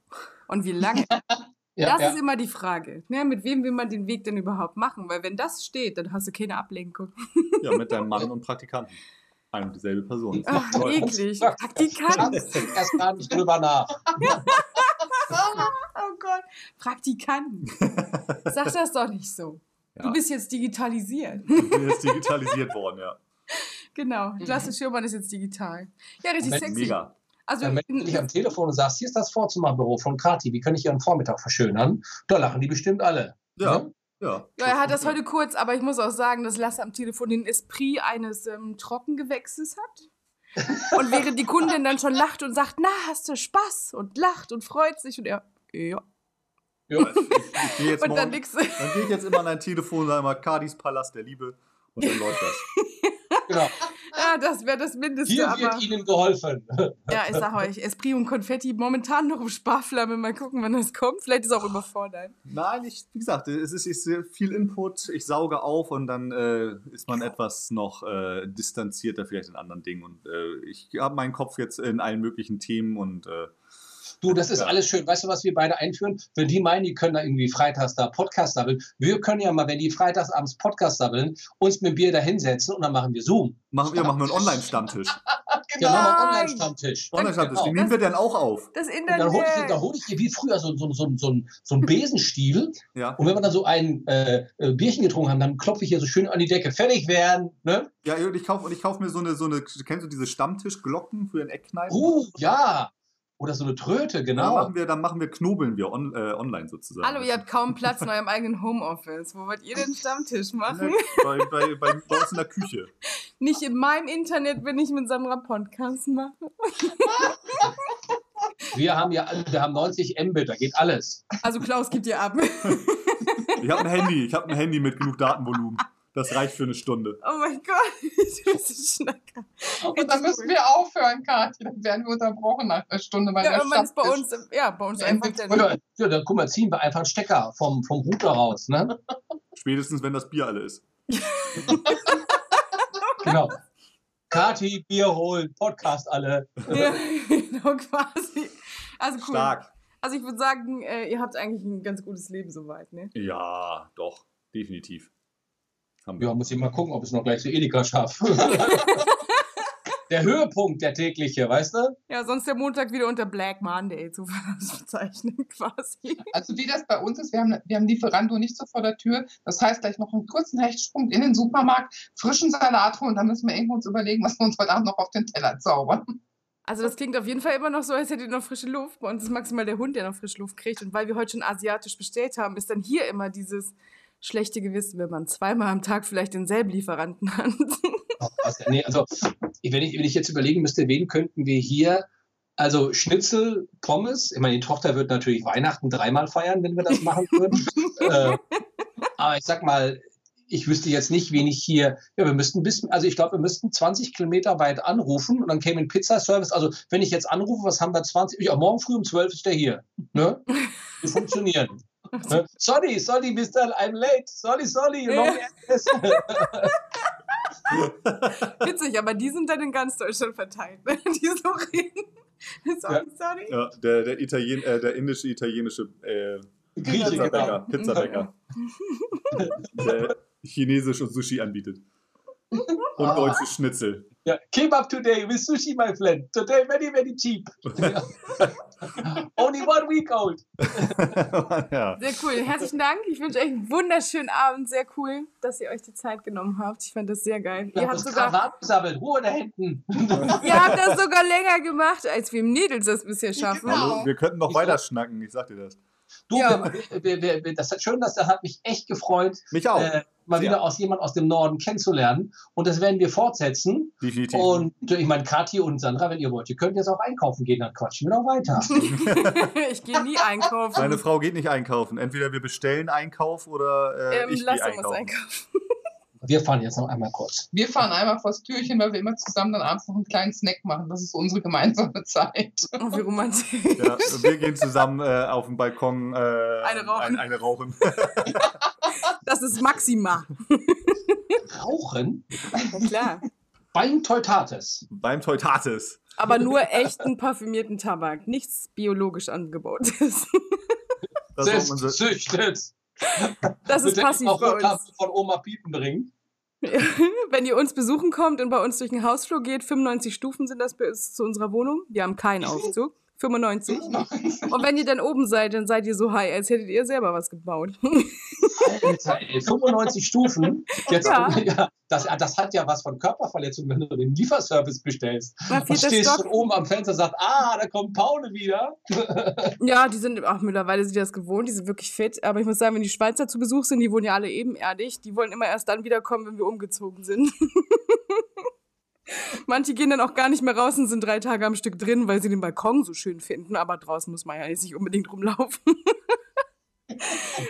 und wie lange. Ja, das ja. ist immer die Frage. Ne? Mit wem will man den Weg denn überhaupt machen? Weil wenn das steht, dann hast du keine Ablenkung. ja, mit deinem Mann und Praktikanten. Eine und dieselbe Person. Ach, toll. eklig. Ja. Praktikant. Erst gar nicht drüber nach. Oh Gott. Praktikanten. Sag das doch nicht so. Ja. Du bist jetzt digitalisiert. Bin jetzt digitalisiert worden, ja. genau. Lasse Schirmann ist jetzt digital. Ja, richtig Moment, sexy. Mega. Also, Dann meldest du dich am Telefon und sagst, hier ist das Vorzimmerbüro von Kati, wie kann ich Ihren Vormittag verschönern? Da lachen die bestimmt alle. Ja, ja. ja, er hat das heute kurz, aber ich muss auch sagen, dass Lasse am Telefon den Esprit eines ähm, Trockengewächses hat. Und während die Kundin dann schon lacht und sagt, na, hast du Spaß? Und lacht und freut sich und er, ja. Ja. Ich, ich gehe jetzt Und dann morgen, nix. dann gehe ich jetzt immer an dein Telefon und sage mal, Kadis Palast der Liebe. Und dann läuft das. Genau. Ja, das wäre das Mindeste. Hier aber wird Ihnen geholfen. ja, ich sag euch, Esprit und Konfetti momentan noch im Sparflamme. Mal gucken, wann das kommt. Vielleicht ist es auch überfordert. Nein, ich, wie gesagt, es ist, ist sehr viel Input. Ich sauge auf und dann äh, ist man etwas noch äh, distanzierter vielleicht in anderen Dingen. Und äh, ich habe meinen Kopf jetzt in allen möglichen Themen und äh, Du, das ist Ja. alles schön. Weißt du, was wir beide einführen? Wenn die meinen, die können da irgendwie freitags da Podcast sabbeln, wir können ja mal, wenn die freitags abends Podcast sabbeln, uns mit dem Bier da hinsetzen und dann machen wir Zoom. machen wir machen wir einen Online-Stammtisch. Ja, machen wir einen. Online-Stammtisch. Online-Stammtisch, den Genau. nehmen wir dann auch auf. Das Und dann hole ich, Internet. dann hol ich dir wie früher so, so, so, so, so einen Besenstiel. Ja, Und wenn wir dann so ein äh, äh, Bierchen getrunken haben, dann klopfe ich hier so schön an die Decke. Fertig werden. Ne? ja und ich kaufe kauf mir so eine, so eine, kennst du diese Stammtischglocken für den Eckkneipen? Uh, ja. Oder so eine Tröte, Dann genau. machen wir, dann machen wir, knobeln wir on, äh, online sozusagen. Hallo, ihr habt kaum Platz in eurem eigenen Homeoffice. Wo wollt ihr den Stammtisch machen? bei, bei, bei, bei uns in der Küche. Nicht in meinem Internet, wenn ich mit Sandra Podcast mache. Wir haben ja alle- wir haben 90 Mbit, da geht alles. Also Klaus gibt ihr ab. Ich habe ein Handy, ich habe ein Handy mit genug Datenvolumen. Das reicht für eine Stunde. Oh mein Gott, du bist ein Schnacker. Und dann müssen wir aufhören, Kathi. Dann werden wir unterbrochen nach einer Stunde. Weil Ja, der ist bei uns, ja, bei uns Ja, einfach jetzt der. Oder, ja, dann guck mal, ziehen wir einfach einen Stecker vom, vom Router raus. Ne? Spätestens, wenn das Bier alle ist. Genau. Kati, Bier holen, Podcast alle. Ja, genau, quasi. Also cool. Stark. Also ich würde sagen, äh, ihr habt eigentlich ein ganz gutes Leben soweit, ne? Ja, doch, definitiv. Haben Ja, muss ich mal gucken, ob es noch gleich zu Edeka schafft. der Höhepunkt, der tägliche, weißt du? Ja, sonst der Montag wieder unter Black Monday zu bezeichnen, quasi. Also wie das bei uns ist, wir haben, wir haben Lieferando nicht so vor der Tür. Das heißt, gleich noch einen kurzen Hechtsprung in den Supermarkt, frischen Salat holen. Dann müssen wir irgendwo uns überlegen, was wir uns heute Abend noch auf den Teller zaubern. Also das klingt auf jeden Fall immer noch so, als hättet ihr noch frische Luft. Bei uns ist maximal der Hund, der noch frische Luft kriegt. Und weil wir heute schon asiatisch bestellt haben, ist dann hier immer dieses schlechte Gewissen, wenn man zweimal am Tag vielleicht denselben Lieferanten hat. Also, nee, also wenn ich, wenn ich jetzt überlegen müsste, wen könnten wir hier, also Schnitzel, Pommes, ich meine, die Tochter wird natürlich Weihnachten dreimal feiern, wenn wir das machen würden. äh, aber ich sag mal, ich wüsste jetzt nicht, wen ich hier, ja, wir müssten bis, also ich glaube, wir müssten 20 Kilometer weit anrufen und dann käme ein Pizzaservice. Also wenn ich jetzt anrufe, was haben wir 20? Ja, morgen früh um 12 ist der hier. Ne? Wir funktionieren. Ne? Sorry, sorry, Mister, I'm late. Sorry, sorry, you know Witzig, aber die sind dann in ganz Deutschland verteilt, ne? die so reden. Sorry, sorry. Ja, der, der, Italien, äh, der indische, italienische äh, Grieche, Pizzabäcker, genau. Pizzabäcker. der Chinesisch und Sushi anbietet. Und deutsches Schnitzel. Ja, Kebab today with sushi, my friend. Today very, very cheap. Only one week old. ja. Sehr cool. Herzlichen Dank. Ich wünsche euch einen wunderschönen Abend. Sehr cool, dass ihr euch die Zeit genommen habt. Ich fand das sehr geil. Ihr habt das sogar, gesammelt. Ruhe da hinten. ihr habt das sogar länger gemacht, als wir Mädels das bisher schaffen. Genau. Wir könnten noch Ich weiter schnacken, ich sag dir das. Du, Ja. wir, wir, wir, das hat schön, dass der hat mich echt gefreut, Mich auch. äh, mal Ja. wieder aus jemand aus dem Norden kennenzulernen. Und das werden wir fortsetzen. Definitiv. Und ich meine, Kathi und Sandra, wenn ihr wollt, ihr könnt jetzt auch einkaufen gehen, dann quatschen wir noch weiter. ich gehe nie einkaufen. Meine Frau geht nicht einkaufen. Entweder wir bestellen Einkauf oder äh, ähm, ich lass gehe uns einkaufen. einkaufen. Wir fahren jetzt noch einmal kurz. Wir fahren einmal vors Türchen, weil wir immer zusammen dann abends noch einen kleinen Snack machen. Das ist unsere gemeinsame Zeit. Oh, wie romantisch. Ja, und wir gehen zusammen äh, auf dem Balkon äh, Eine rauchen. Ein, eine rauchen. Das ist Maxima. Rauchen Ja, klar. beim Teutates. Beim Teutates. Aber nur echten parfümierten Tabak. Nichts biologisch angebautes. Das ist Züchtet. Das ist passiv bei uns. von Oma Piepen bringen. Wenn ihr uns besuchen kommt und bei uns durch den Hausflur geht, 95 Stufen sind das bis zu unserer Wohnung. Wir haben keinen Aufzug. 95. Und wenn ihr dann oben seid, dann seid ihr so high, als hättet ihr selber was gebaut. Alter, ey, 95 Stufen. Jetzt, Ja. ja. das, das hat ja was von Körperverletzung, wenn du den Lieferservice bestellst. Na, Und stehst schon oben am Fenster und sagst, ah, da kommt Paule wieder. Ja, die sind, ach, mittlerweile sind die das gewohnt, die sind wirklich fit. Aber ich muss sagen, wenn die Schweizer zu Besuch sind, die wohnen ja alle ebenerdig, die wollen immer erst dann wiederkommen, wenn wir umgezogen sind. Manche gehen dann auch gar nicht mehr raus und sind drei Tage am Stück drin, weil sie den Balkon so schön finden. Aber draußen muss man ja jetzt nicht unbedingt rumlaufen.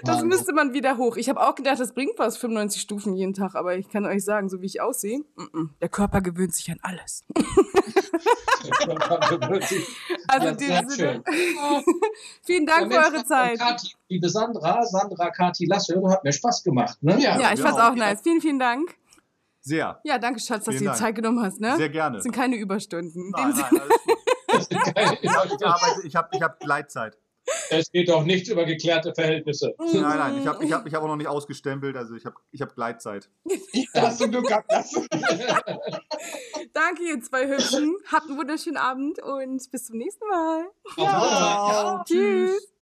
Das müsste man wieder hoch. Ich habe auch gedacht, das bringt was, 95 Stufen jeden Tag. Aber ich kann euch sagen, so wie ich aussehe, mm -mm, der Körper gewöhnt sich an alles. Also Ja, in sehr dem Sinne. schön. Vielen Dank für eure Zeit. Kathi, liebe Sandra, Sandra, Kathi, Lasse, hat mir Spaß gemacht. Ne? Ja. Ja, ich fand's Ja. auch nice. Vielen, vielen Dank. Sehr. Ja, danke, Schatz, dass Vielen du dir Dank. Zeit genommen hast, ne? Sehr gerne. Das sind keine Überstunden. In Nein, nein, alles gut. Ich, hab- ich arbeite, ich habe ich hab Gleitzeit. Es geht doch nichts über geklärte Verhältnnisse. Nein, nein, ich habe ich hab, ich hab auch noch nicht ausgestempelt, also ich habe ich hab Gleitzeit. Hast du Glück gehabt. Das. Danke, ihr zwei Hübschen. Habt einen wunderschönen Abend und bis zum nächsten Mal. Ja. Tschüss.